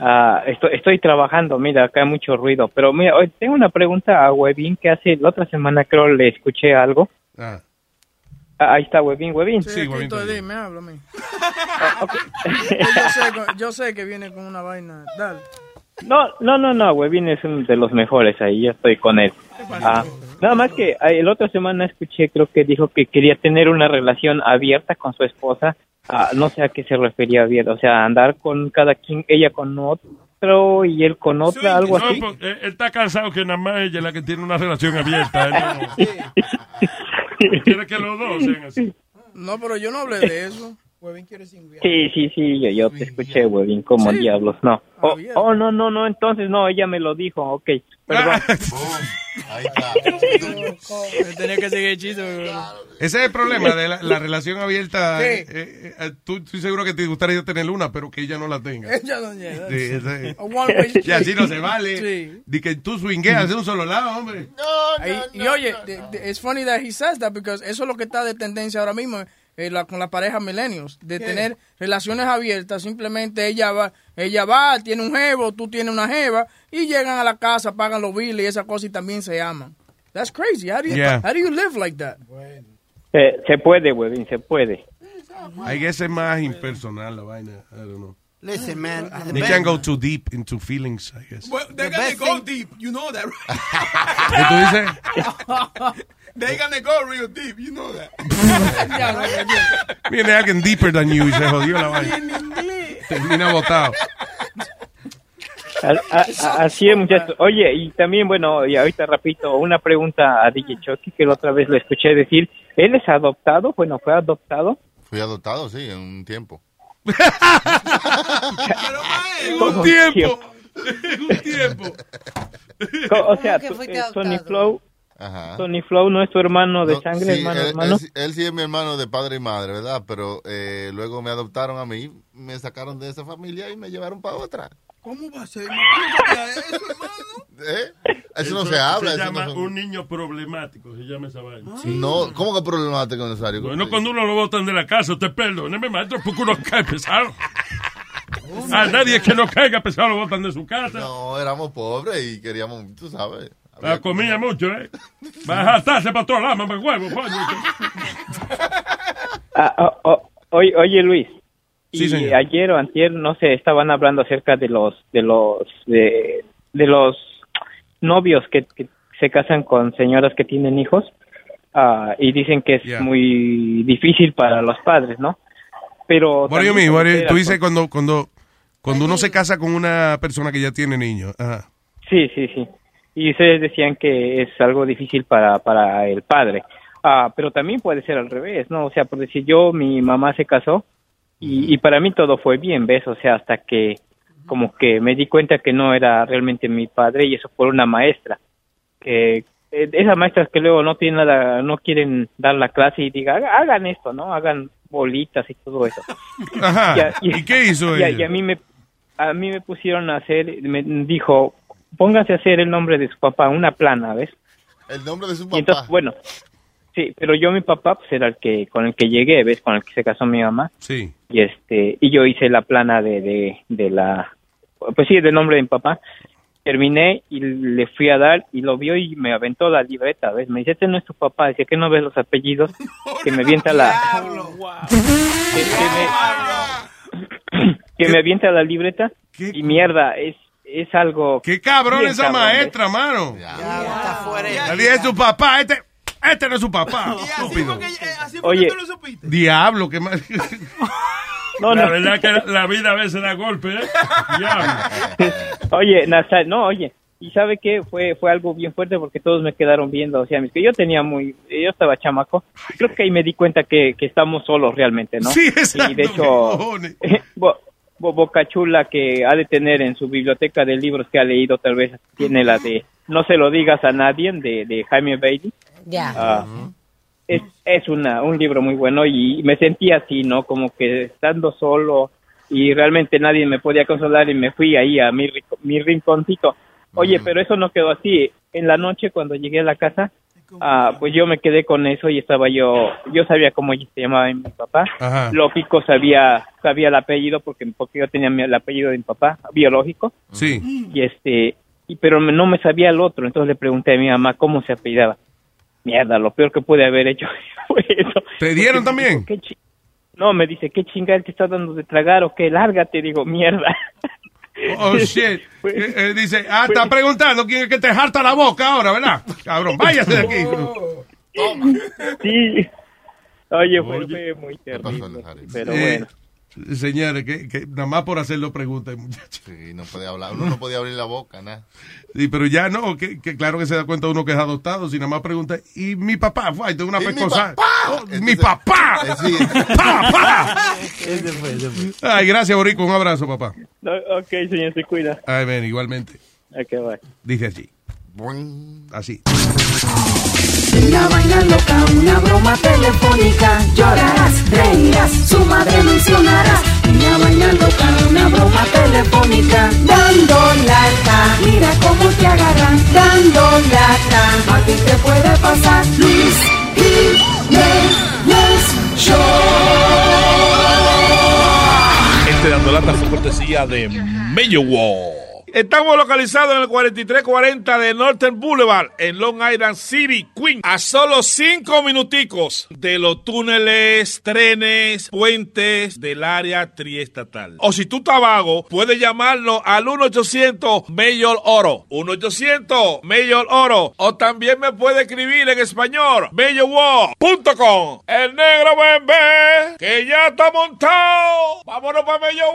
Ah, estoy, estoy trabajando, mira, acá hay mucho ruido. Pero mira, hoy tengo una pregunta a Webin que hace la otra semana creo le escuché algo. Ah. Ah, ahí está Webin, Webin. Sí, dime, háblame. yo, sé, que- yo sé que viene con una vaina. Dale. No, no, no, no, Webin es uno de los mejores ahí, yo estoy con él. Ah, nada más que ah, el otra semana escuché, creo que dijo que quería tener una relación abierta con su esposa. Ah, no sé a qué se refería bien, o sea, andar con cada quien, ella con otro y él con otra, algo No, así. pues, él, él está cansado que nada más ella es la que tiene una relación abierta. Él no- quiere que los dos sean así. No, pero yo no hablé de eso. Sí, sí, sí, yo, yo te escuché, Webin, como Sí. diablos, no. Oh, oh, no, no, no, entonces no, ella me lo dijo, ok, perdón. Ahí está. Tenía que seguir hechizo. Ese es el problema de la, la relación abierta. Sí. eh, eh, eh, tú estoy seguro que te gustaría tener una, pero que ella no la tenga. Ella no llega. Sí, y así no se vale. Sí. De que tú swingueas de un solo lado, hombre. Ahí- y oye, de- de- es funny that he says that because eso es lo que está de tendencia ahora mismo eh, la- con la pareja millennials, de ¿Qué? tener relaciones abiertas, simplemente ella va, ella va, tiene un jevo, tú tienes una jeva, y llegan a la casa, pagan los billes y esas cosas y también se aman. That's crazy. How do you, Yeah. how do you live like that? Eh, se puede, Webin, se puede. I guess es más impersonal la vaina. I don't know. Listen, man. the They can't go too deep into feelings, I guess. Well, they're The gonna go thing- deep, you know that, ¿Qué tú dices? they're gonna go real deep, you know that. Viene alguien deeper than you y se jodió la vaina. Termina a- así es, muchachos. Oye, y también, bueno, y ahorita repito, una pregunta a DJ Chucky, que la otra vez lo escuché decir. ¿Él es adoptado? Bueno, fue adoptado. Fui adoptado, sí, en un tiempo. un tiempo. un tiempo. O sea, fuiste eh? Flow, Ajá. Tony Flow no es tu hermano de No, sangre, sí, hermano, él, hermano. él- él sí es mi hermano de padre y madre, ¿verdad? Pero eh, luego me adoptaron a mí, me sacaron de esa familia y me llevaron para otra. ¿Cómo va a ser? ¿No eso, hermano? ¿Eh? Eso, no se habla. Se eso llama no, un niño problemático, se llama esa vaina. no, ¿cómo que problemático necesario? Bueno, cuando uno lo botan de la casa, usted perdóneme, maestro, porque uno cae pesado. A nadie que no caiga pesado lo botan de su casa. No, éramos pobres y queríamos, tú sabes. La comía mucho, ¿eh? Va a jartarse para todos lados, mamá huevo, coño. Ah, oh, oh, oye, oye, Luis. Sí, y señor. ayer o antier, no sé, estaban hablando acerca de los, de los, de, de los novios que, que se casan con señoras que tienen hijos ah, y dicen que es Yeah. muy difícil para los padres, ¿no? Pero What you mean? What you- tú dices cuando, cuando, cuando uno se casa con una persona que ya tiene niños. Ajá. Sí, sí, sí. Y ustedes decían que es algo difícil para, para el padre. Ah, pero también puede ser al revés, ¿no? O sea, por decir yo, mi mamá se casó y, y para mí todo fue bien, ¿ves? O sea, hasta que como que me di cuenta que no era realmente mi padre y eso por una maestra. Que eh, esas maestras que luego no tienen nada, no quieren dar la clase y digan, "Haga- hagan esto, ¿no? Hagan bolitas y todo eso. Ajá. ¿Y qué hizo y a- ella? y a mí me a mí me pusieron a hacer, me dijo, póngase a hacer el nombre de su papá, una plana, ¿ves? El nombre de su Y papá. entonces, bueno, sí, pero yo mi papá pues era el que con el que llegué, ¿ves? Con el que se casó mi mamá. Sí. Y este y yo hice la plana de de, de la pues sí, del nombre de mi papá. Terminé y le fui a dar y lo vio y me aventó la libreta, ¿ves? Me dice, este no es tu papá, dice que no ves los apellidos, que me avienta la que, que me, que me avienta la libreta y mierda, es es algo Qué cabrón esa cabrón, maestra, mano. Le dije, es su papá, este, este no es su papá. Estúpido. Oye, Diablo, qué mal. No, la no. verdad que la, vida a veces da golpe, ¿eh? Oye, Nazar, no, oye, y sabe qué fue fue algo bien fuerte porque todos me quedaron viendo, o sea, mis que yo tenía muy, yo estaba chamaco, creo que ahí me di cuenta que, que estamos solos realmente, ¿no? Sí, exacto, Y de hecho, Boca Chula que ha de tener en su biblioteca de libros que ha leído, tal vez tiene la de No se lo digas a nadie de, de Jaime Bailey. Ya. Ah, es, es una, un libro muy bueno y me sentí así, ¿no? Como que estando solo y realmente nadie me podía consolar y me fui ahí a mi, rico- mi rinconcito. Oye, pero eso no quedó así. En la noche cuando llegué a la casa, ah, pues yo me quedé con eso y estaba yo, yo sabía cómo se llamaba mi papá. Ajá. Lópico sabía, sabía el apellido porque, porque yo tenía el apellido de mi papá, biológico. Sí. Y este, y, pero no me sabía el otro, entonces le pregunté a mi mamá cómo se apellidaba. Mierda, lo peor que pude haber hecho fue eso. ¿Te dieron también? ¿Qué chi- no, me dice, ¿qué chingada te está dando de tragar o qué? Lárgate, digo, mierda. Oh, shit. Eh, eh, dice, ah, está preguntando quién es que te jarta la boca ahora, ¿verdad? Cabrón, váyase de aquí. Sí. Oye, fue, fue muy terrible. Pero Eh, bueno. Señores, que, que nada más por hacerlo preguntas, muchachos. Sí, no podía hablar. Uno no podía abrir la boca, nada. Sí, pero ya no, que, que claro que se da cuenta uno que es adoptado, si nada más pregunta, ¿y mi papá? Fue, tengo una ¿Y mi pescosa. papá? Oh, ¡Mi papá! Eh, sí. ¡Papá! Ay, gracias, Borico. Un abrazo, papá. No, ok, señor, se cuida. Ay, ven, igualmente. Ok, bye. Dice así. Así. Una vaina loca, una broma telefónica. Llorarás, reirás, su madre mencionarás. Una vaina loca, una broma telefónica. Dando lata, mira cómo te agarran. Dando lata, a ti te puede pasar. Luis Jiménez Show. Este dando lata fue cortesía de Wall. Estamos localizados en el 4340 de Northern Boulevard, en Long Island City, Queens, a solo cinco minuticos de los túneles, trenes, puentes del área triestatal. O si tú estás vago, puedes llamarnos al 1-800 Mayor Oro, 1-800 Mayor Oro, o también me puede escribir en español, mayorwall.com. El negro bebé, que ya está montado. Vámonos para Mayor.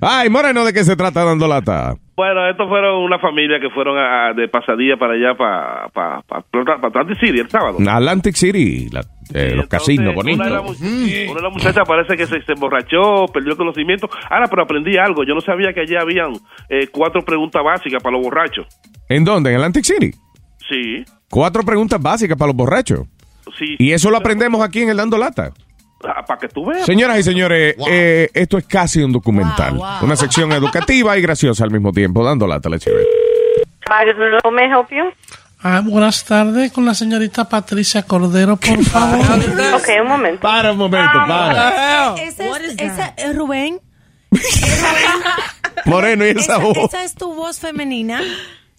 Ay, Moreno, ¿de qué se trata dando lata? Bueno, estos fueron una familia que fueron a- de pasadía para allá, para para para, para Atlantic City el sábado. Atlantic City, la- eh, los casinos bonitos. much- una de las muchachas parece que se, se emborrachó, perdió el conocimiento. Ahora, pero aprendí algo. Yo no sabía que allá habían eh, cuatro preguntas básicas para los borrachos. ¿En dónde? ¿En Atlantic City? Sí, Cuatro preguntas básicas para los borrachos. sí. Y eso lo aprendemos aquí en el Dando Lata. Para que tú veas. Señoras y señores, eh, esto es casi un documental. Una sección educativa y graciosa al mismo tiempo. Dando le chévere. ¿Me help you? Ah, buenas tardes con la señorita Patricia Cordero, por favor. Ok, un momento. Para un momento, para. Ese es, ese es Rubén. Moreno, y esa voz. Esa es tu voz femenina.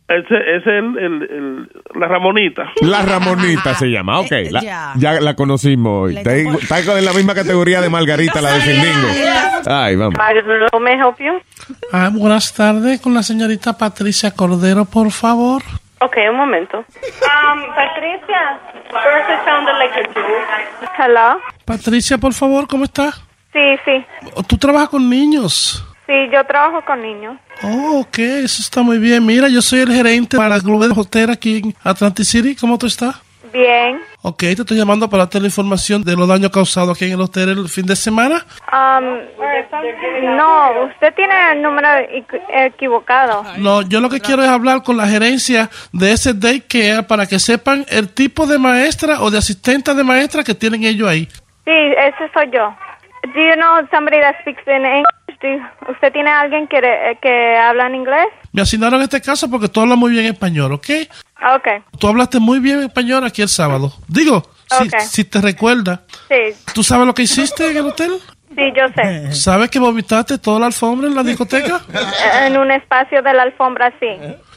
Ese es el, el, el- la Ramonita. La Ramonita se llama, ok. Eh, la- ya. ya. la conocimos hoy. Está, está en la misma categoría de Margarita, la de Findingo. Ay, vamos. How may I help you? Ah, buenas tardes con la señorita Patricia Cordero, por favor. Ok, un momento. Um, Patricia, first too. Hello. Patricia, por favor, ¿cómo está? Sí, sí. ¿Tú trabajas con niños? Sí, yo trabajo con niños. Oh, ok, eso está muy bien. Mira, yo soy el gerente para el club de hotel aquí en Atlantic City. ¿Cómo tú estás? Bien. Ok, te estoy llamando para darte la información de los daños causados aquí en el hotel el fin de semana. Um, no, usted tiene el número equ- equivocado. No, yo lo que quiero es hablar con la gerencia de ese daycare para que sepan el tipo de maestra o de asistente de maestra que tienen ellos ahí. Sí, ese soy yo. Do you know somebody that speaks in English? ¿Usted tiene alguien que, que habla en inglés? Me asignaron este caso porque tú hablas muy bien español, ¿ok? Okay. Tú hablaste muy bien español aquí el sábado. Digo, si, Ok. si te recuerdas. Sí, ¿Tú sabes lo que hiciste en el hotel? sí, yo sé. ¿Sabes que vomitaste toda la alfombra en la discoteca? En un espacio de la alfombra, sí.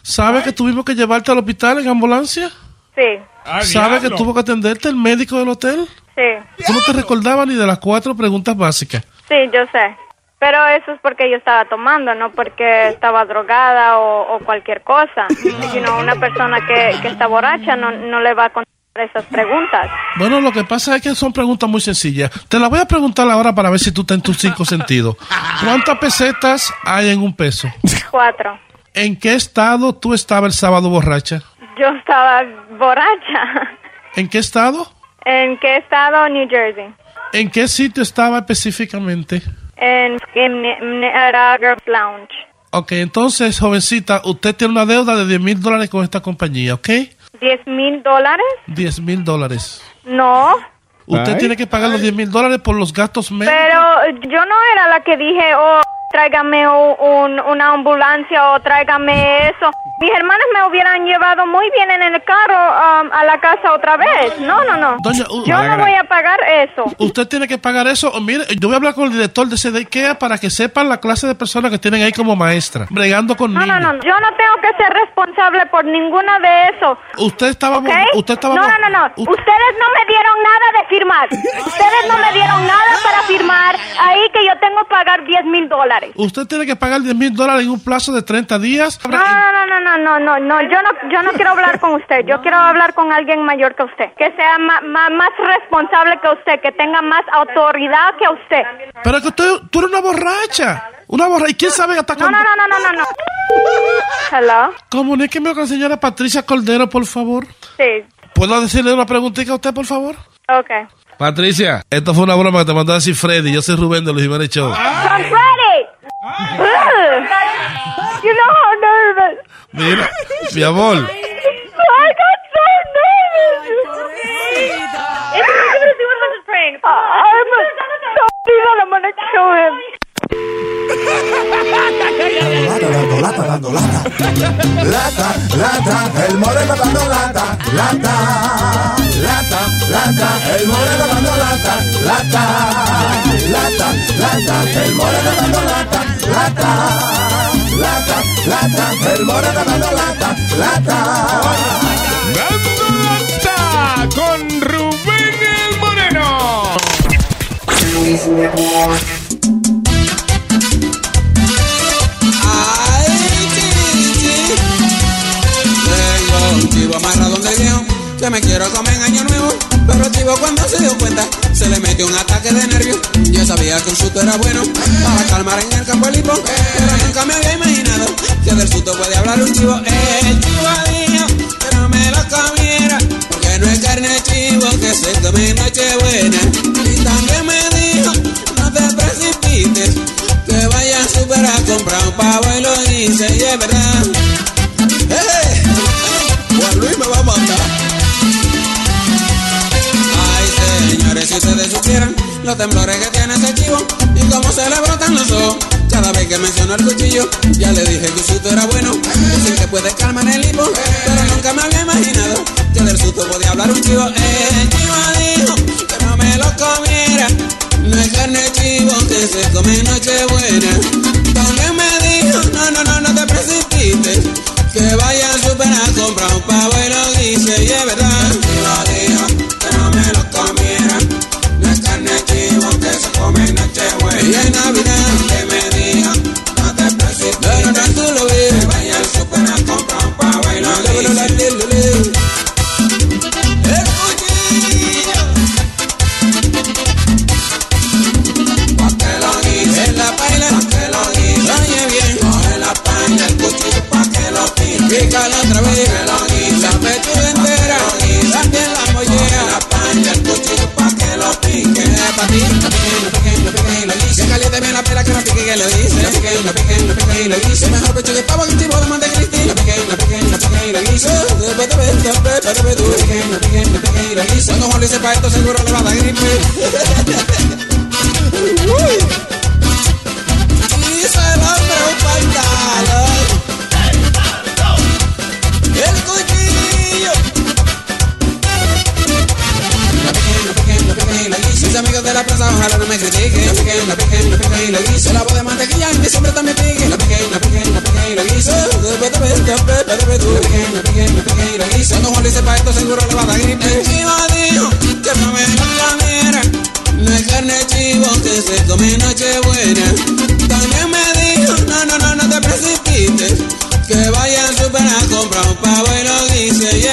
¿Sabes que tuvimos que llevarte al hospital en ambulancia? Sí, ¿Sabes que tuvo que atenderte el médico del hotel? sí. Tú no te recordabas ni de las cuatro preguntas básicas. Sí, yo sé. Pero eso es porque yo estaba tomando, no porque estaba drogada o, o cualquier cosa. You know, una persona que, que está borracha no, no le va a contestar esas preguntas. Bueno, lo que pasa es que son preguntas muy sencillas. Te las voy a preguntar ahora para ver si tú estás en tus cinco sentidos. ¿Cuántas pesetas hay en un peso? Cuatro. ¿En qué estado tú estabas el sábado borracha? Yo estaba borracha. ¿En qué estado? ¿En qué estado? New Jersey. ¿En qué sitio estaba específicamente? En, en, en Niagara Lounge. Ok, entonces, jovencita, usted tiene una deuda de 10 mil dólares con esta compañía, ¿ok? ¿Diez mil dólares? 10 mil dólares. No. Usted Ay. tiene que pagar los 10 mil dólares por los gastos médicos. Pero yo no era la que dije, oh, tráigame un- una ambulancia o tráigame eso. Mis hermanas me hubieran llevado muy bien en el carro um, a la casa otra vez. No, no, no. Doña, uh, yo no voy a pagar eso. Usted tiene que pagar eso. O mire, yo voy a hablar con el director de ese IKEA para que sepan la clase de personas que tienen ahí como maestra, bregando con No, niños. no, no. Yo no tengo que ser responsable por ninguna de eso. Usted estaba, usted estaba, No, no, no, no. Ustedes no me dieron nada de firmar. Ustedes no me dieron nada para firmar ahí que yo tengo que pagar 10 mil dólares. Usted tiene que pagar 10 mil dólares en un plazo de 30 días. No, no, no, no, no, no, no, yo no, yo no quiero hablar con usted, yo quiero hablar con alguien mayor que usted, que sea ma- ma- más responsable que usted, que tenga más autoridad que usted. Pero que usted, tú eres una borracha. Una borracha. ¿Y quién sabe hasta No, cuándo? no, no, no, no, no, no. Hello. Comuníqueme con la señora Patricia Cordero, por favor. Sí, ¿Puedo decirle una preguntita a usted, por favor? okay. Patricia, esto fue una broma que te mandó a decir Freddy. Yo soy Rubén de Luis Jiménez Show. Know how nervous. Mira, mi amor. I got so nervous. It's gonna see what was praying. I'm so that I'm gonna kill him. Lata, dando lata. Lata, lata, el moreno dando lata. Lata, lata, lata, el moreno dando lata. Lata, lata, lata, el moreno dando lata. Lata, lata, lata, el moreno dando lata. Lata. Dando lata con Rubén el Moreno. Tengo un chivo amarrado donde viejo que me quiero comer en año nuevo. Pero el chivo cuando se dio cuenta se le metió un ataque de nervios. Yo sabía que un susto era bueno para calmar en el campo el hipo. Pero nunca me había imaginado que del susto puede hablar un chivo. El chivo dijo que no me lo comiera porque no es carne chivo que se come en Nochebuena. Y también me dijo no te precipites que vaya al super a comprar un pavo y lo hice y es verdad. ¡Eh! Los temblores que tiene ese chivo y cómo se le brotan los ojos cada vez que menciona el cuchillo. Ya le dije que un susto era bueno, dicen que puede calmar el hipo, pero nunca me había imaginado que del susto podía hablar un chivo. El chivo dijo que no me lo comiera, no es carne chivo que se come Nochebuena. También me dijo, no, no, no, no te precipites, que vaya al super a comprar un pavo y lo dice, y es verdad. Ves, tú, lo pique, lo pique, lo pique y lo guise, cuando Juan le sepa esto seguro le va a dar gripe. De la plaza ojalá no me critiquen. La piquen, la piquen, la piquen y lo hice. La voz de mantequilla en diciembre también pique. La piquen, la piquen, la piquen y ves tú. La piquen, la piquen, la piquen y lo hice. Cuando Juan le sepa esto seguro le va a dar gripe. Encima dijo que no me lo comiera. No es carne chivo que se come Nochebuena. También me dijo, no, no, no, no te precipites. Que vaya al super a comprar un pavo y lo dice, y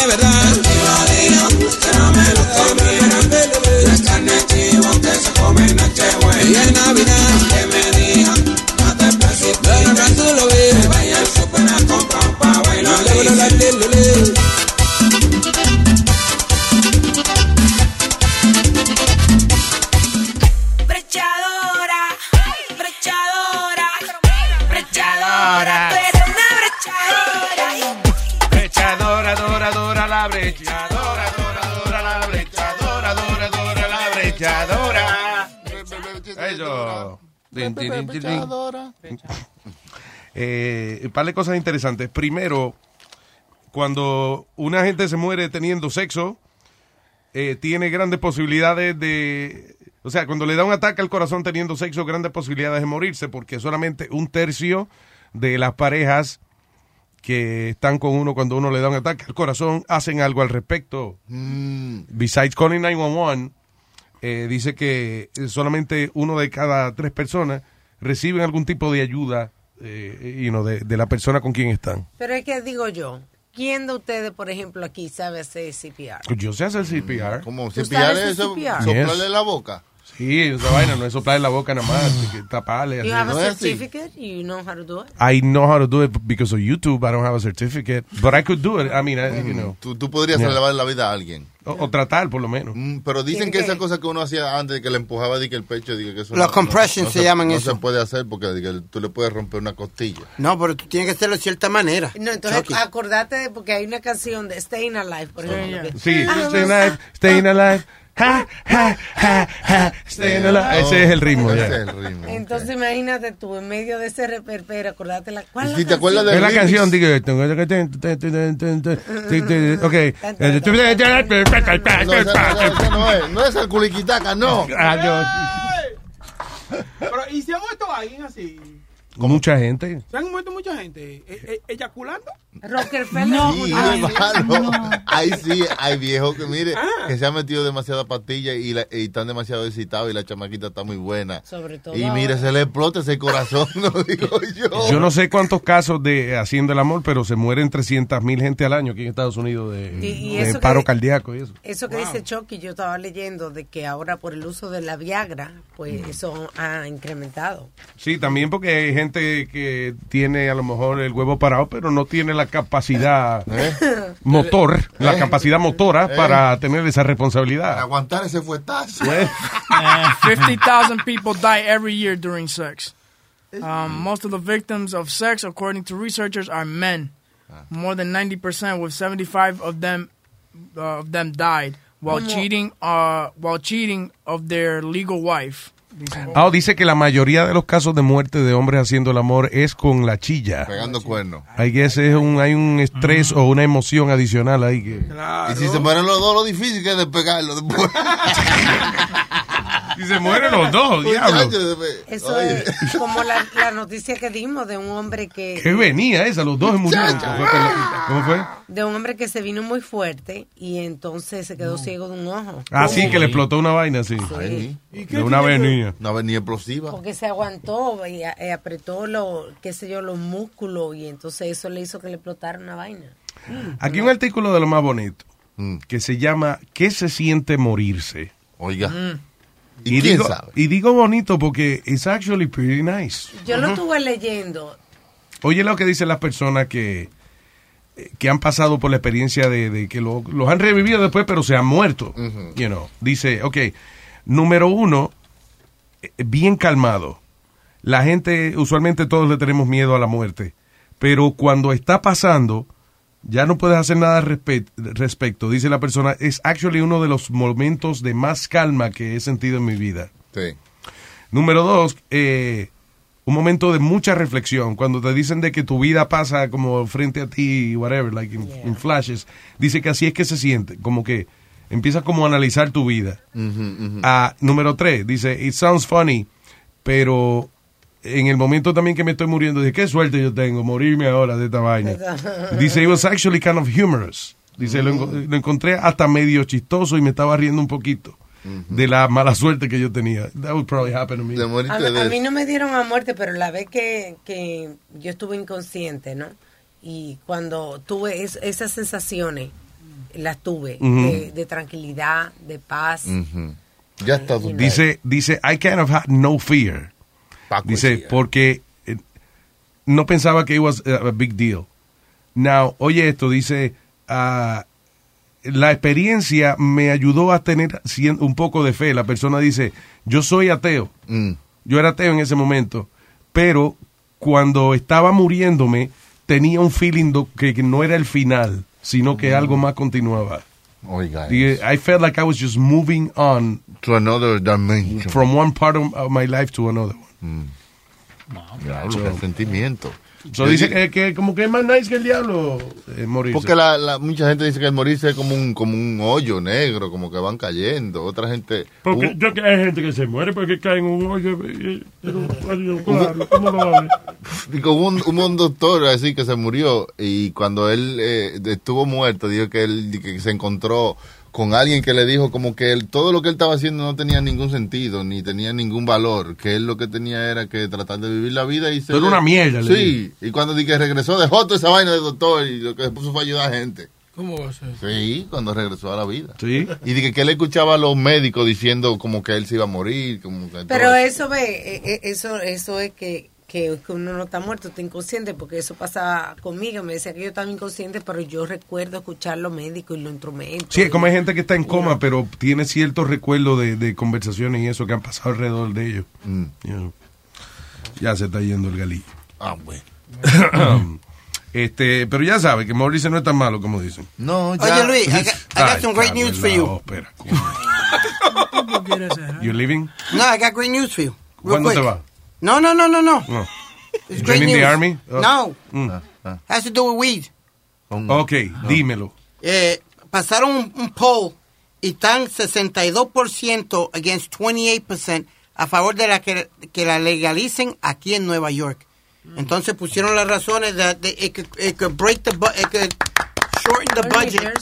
Eh, un par de cosas interesantes. Primero, cuando una gente se muere teniendo sexo, eh, tiene grandes posibilidades de... O sea, cuando le da un ataque al corazón teniendo sexo, grandes posibilidades de morirse, porque solamente un tercio de las parejas que están con uno cuando uno le da un ataque al corazón hacen algo al respecto. Besides calling 911, eh, dice que solamente uno de cada tres personas reciben algún tipo de ayuda eh, you know, de, de la persona con quien están. Pero es que digo yo, ¿quién de ustedes, por ejemplo, aquí sabe hacer CPR? Yo sé hacer CPR. ¿Cómo? ¿Tú CPR es? ¿Soplarle la boca? Sí, esa vaina no es soplar en la boca nada más, taparle. You have a certificate? You know how to do it? I know how to do it because of YouTube. I don't have a certificate, but I could do it. I mean, I- you know. Tú, tú podrías Yeah. salvar la vida a alguien. O, o tratar, por lo menos. Mm, Pero dicen que esa cosa que uno hacía antes, que le empujaba de que el pecho, de que eso Los compressions se llaman no eso. se puede hacer porque de que tú le puedes romper una costilla. No, pero tú tienes que hacerlo de cierta manera. No, entonces Chucky. acordate de- porque hay una canción de Staying Alive, por ejemplo. que- Sí, Ah, staying alive, staying alive. Ha, ha, ha, ha, staying alive. Ese es el ritmo, ya. Ese es el ritmo. Entonces imagínate tú, en medio de ese reperpero, acordate la... ¿Cuál es Si la te acuerdas canción? Es la canción, digo. Ok. No, es, no es el culiquitaca, no. Pero, ¿y se ha muerto alguien así? Mucha gente. ¿Se han muerto mucha gente? ¿E- e- ¿Eyaculando? Rockefeller. Sí, Ay. Ahí sí, hay viejos que, mire, Ah. que se han metido demasiada pastilla y, la- y están demasiado excitados y la chamaquita está muy buena. Sobre todo Y mire, se le explota ese corazón, no digo yo. Yo no sé cuántos casos de haciendo el amor, pero se mueren 300 mil gente al año aquí en Estados Unidos de, Y- y de eso paro que- cardíaco y eso. Eso que dice Chucky, yo estaba leyendo de que ahora por el uso de la Viagra, pues eso ha incrementado. Sí, también porque hay gente que tiene a lo mejor el huevo parado, pero no tiene la capacidad motor, la ¿Eh? capacidad motora ¿Eh? para tener esa responsabilidad. Aguantar ese fuetazo. Pues, Uh, 50,000 people die every year during sex. Um, most of the victims of sex, according to researchers, are men. More than 90%, with 75 of them uh, of them died while cheating uh, while cheating of their legal wife. Ah, dice que la mayoría de los casos de muerte de hombres haciendo el amor es con la chilla. Pegando cuernos. Hay que es un, hay un estrés o una emoción adicional ahí que... Y si se mueren los dos, lo difícil que es despegarlo después. Y se mueren los dos, diablo. Eso es como la, la noticia que dimos de un hombre que... ¿Qué venía esa? Los dos murieron. ¿Cómo fue? ¿Cómo fue? De un hombre que se vino muy fuerte y entonces se quedó ciego de un ojo. Ah, sí, que le explotó una vaina así. Ay. De una avenida. Una avenida explosiva. Porque se aguantó y a- apretó lo, qué sé yo, los músculos y entonces eso le hizo que le explotara una vaina. Aquí un artículo de lo más bonito Mm. que se llama ¿Qué se siente morirse? Oiga. Mm. ¿Y quién digo, sabe? y digo bonito porque it's actually pretty nice. Yo lo estuve leyendo. Oye lo que dicen las personas que, que han pasado por la experiencia de, de que lo- los han revivido después, pero se han muerto. You know, dice, ok, número uno, eh, bien calmado. La gente, usualmente todos le tenemos miedo a la muerte, pero cuando está pasando, ya no puedes hacer nada al respe- respecto. Dice la persona, es actually uno de los momentos de más calma que he sentido en mi vida. Sí. Número dos, eh, un momento de mucha reflexión. Cuando te dicen de que tu vida pasa como frente a ti, whatever, like in, in flashes, dice que así es que se siente, como que empiezas como a analizar tu vida. Ah, número tres, dice, it sounds funny, pero en el momento también que me estoy muriendo, dije, qué suerte yo tengo, morirme ahora de esta vaina. Dice, it was actually kind of humorous. Dice, lo, enco- lo encontré hasta medio chistoso y me estaba riendo un poquito de la mala suerte que yo tenía. That would probably happen to me. A, a mí no me dieron a muerte, pero la vez que, que yo estuve inconsciente, ¿no? Y cuando tuve es- esas sensaciones, las tuve, de tranquilidad, de paz. Ya está. Dice, dice, I kind of had no fear. Dice, porque eh, no pensaba que it was a a big deal. Now, oye esto, dice, ah, la experiencia me ayudó a tener un poco de fe. La persona dice, yo soy ateo. Yo era ateo en ese momento, pero cuando estaba muriéndome tenía un feeling que, que no era el final, sino que algo más continuaba. Oiga. Dije, I felt like I was just moving on To another dimension. from one part of my life to another one. Diablo, qué sentimiento. So dice que, que como que es más nice que el diablo eh, morirse. Porque la, la- mucha gente dice que el morirse es como un, como un hoyo negro, como que van cayendo. Otra gente... Porque yo que hay gente que se muere porque cae en un hoyo. y- pero, claro, ¿cómo lo va a ver? Digo, hubo un, hubo un doctor así que se murió y cuando él eh, estuvo muerto, dijo que él que se encontró con alguien que le dijo como que él, todo lo que él estaba haciendo no tenía ningún sentido, ni tenía ningún valor, que él lo que tenía era que tratar de vivir la vida y se... Pero era una mierda, le Sí, y cuando di que regresó dejó toda esa vaina de doctor y lo que se puso fue ayudar a gente. ¿Cómo va a ser? Sí, cuando regresó a la vida. Sí. Y dije que él escuchaba a los médicos diciendo como que él se iba a morir, como que Pero todo eso ve, eh, eh, eso, eso es que, que, uno no está muerto, está inconsciente, porque eso pasa conmigo. Me decía que yo estaba inconsciente, pero yo recuerdo escuchar los médicos y los instrumentos. Sí, es como hay gente que está en coma, pero tiene ciertos recuerdos de, de conversaciones y eso que han pasado alrededor de ellos. You know. Ya se está yendo el galillo. Ah, bueno. este, pero ya sabe que morirse no es tan malo como dicen. No, Oye, Luis, I got, I got Ay, some great news for you. ópera, You living? No, I got great news for you. Real ¿Cuándo quick. te va? No, no, no, no, no. No. It's great news. the army? Oh. No, Mm. has to do with weed. Ok, dímelo. Eh, pasaron un, un poll y están 62% against 28% a favor de la que, que la legalicen aquí en Nueva York. Entonces pusieron las razones de, de- it, could, it could break the it could shorten the budget.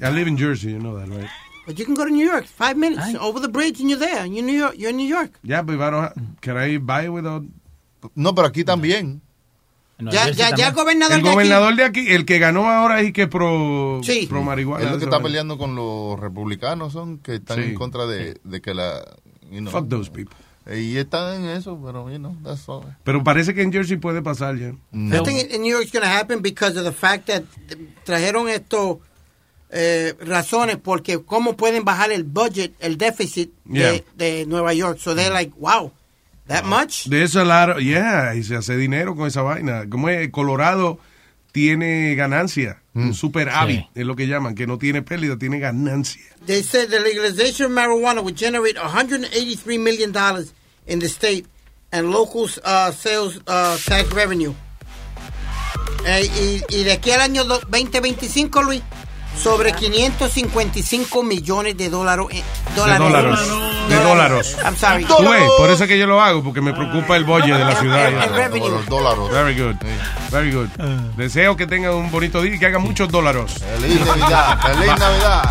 I live in Jersey, you know that, right? But you can go to New York, five minutes over the bridge and you're there. You're New York. You're in New York. Yeah, but I can I buy without... No, pero aquí también. Ya, ya, ya el gobernador El de aquí- gobernador de aquí, el que ganó ahora y que pro, pro marihuana. Es lo que está peleando con los republicanos, son que están Sí. en contra de, de que la... you know. Fuck those people. Y están en eso, pero, you know, that's all. Pero parece que en Jersey puede pasar ya. I think in- in New York it's going to happen because of the fact that trajeron estos eh, razones porque cómo pueden bajar el budget, el déficit Yeah. de, de Nueva York. So they're like, wow, that much? De eso, claro, yeah, y se hace dinero con esa vaina. Como es, Colorado tiene ganancia, un super hábito, es lo que llaman, que no tiene pérdida, tiene ganancia. They said the legalization of marijuana would generate 183 million dollars in the state and local uh, sales uh, tax revenue. Eh, y, y de aquí al año do- 2025, Luis, sobre 555 millones de dólares. eh, dólares. dólares. de dólares. I'm sorry. Tú ves, por eso es que yo lo hago, porque me preocupa el bolle de la ciudad. El revenue. Los dólares. Very good. Very good. Deseo que tengan un bonito día y que hagan muchos dólares. Feliz Navidad. Feliz Navidad.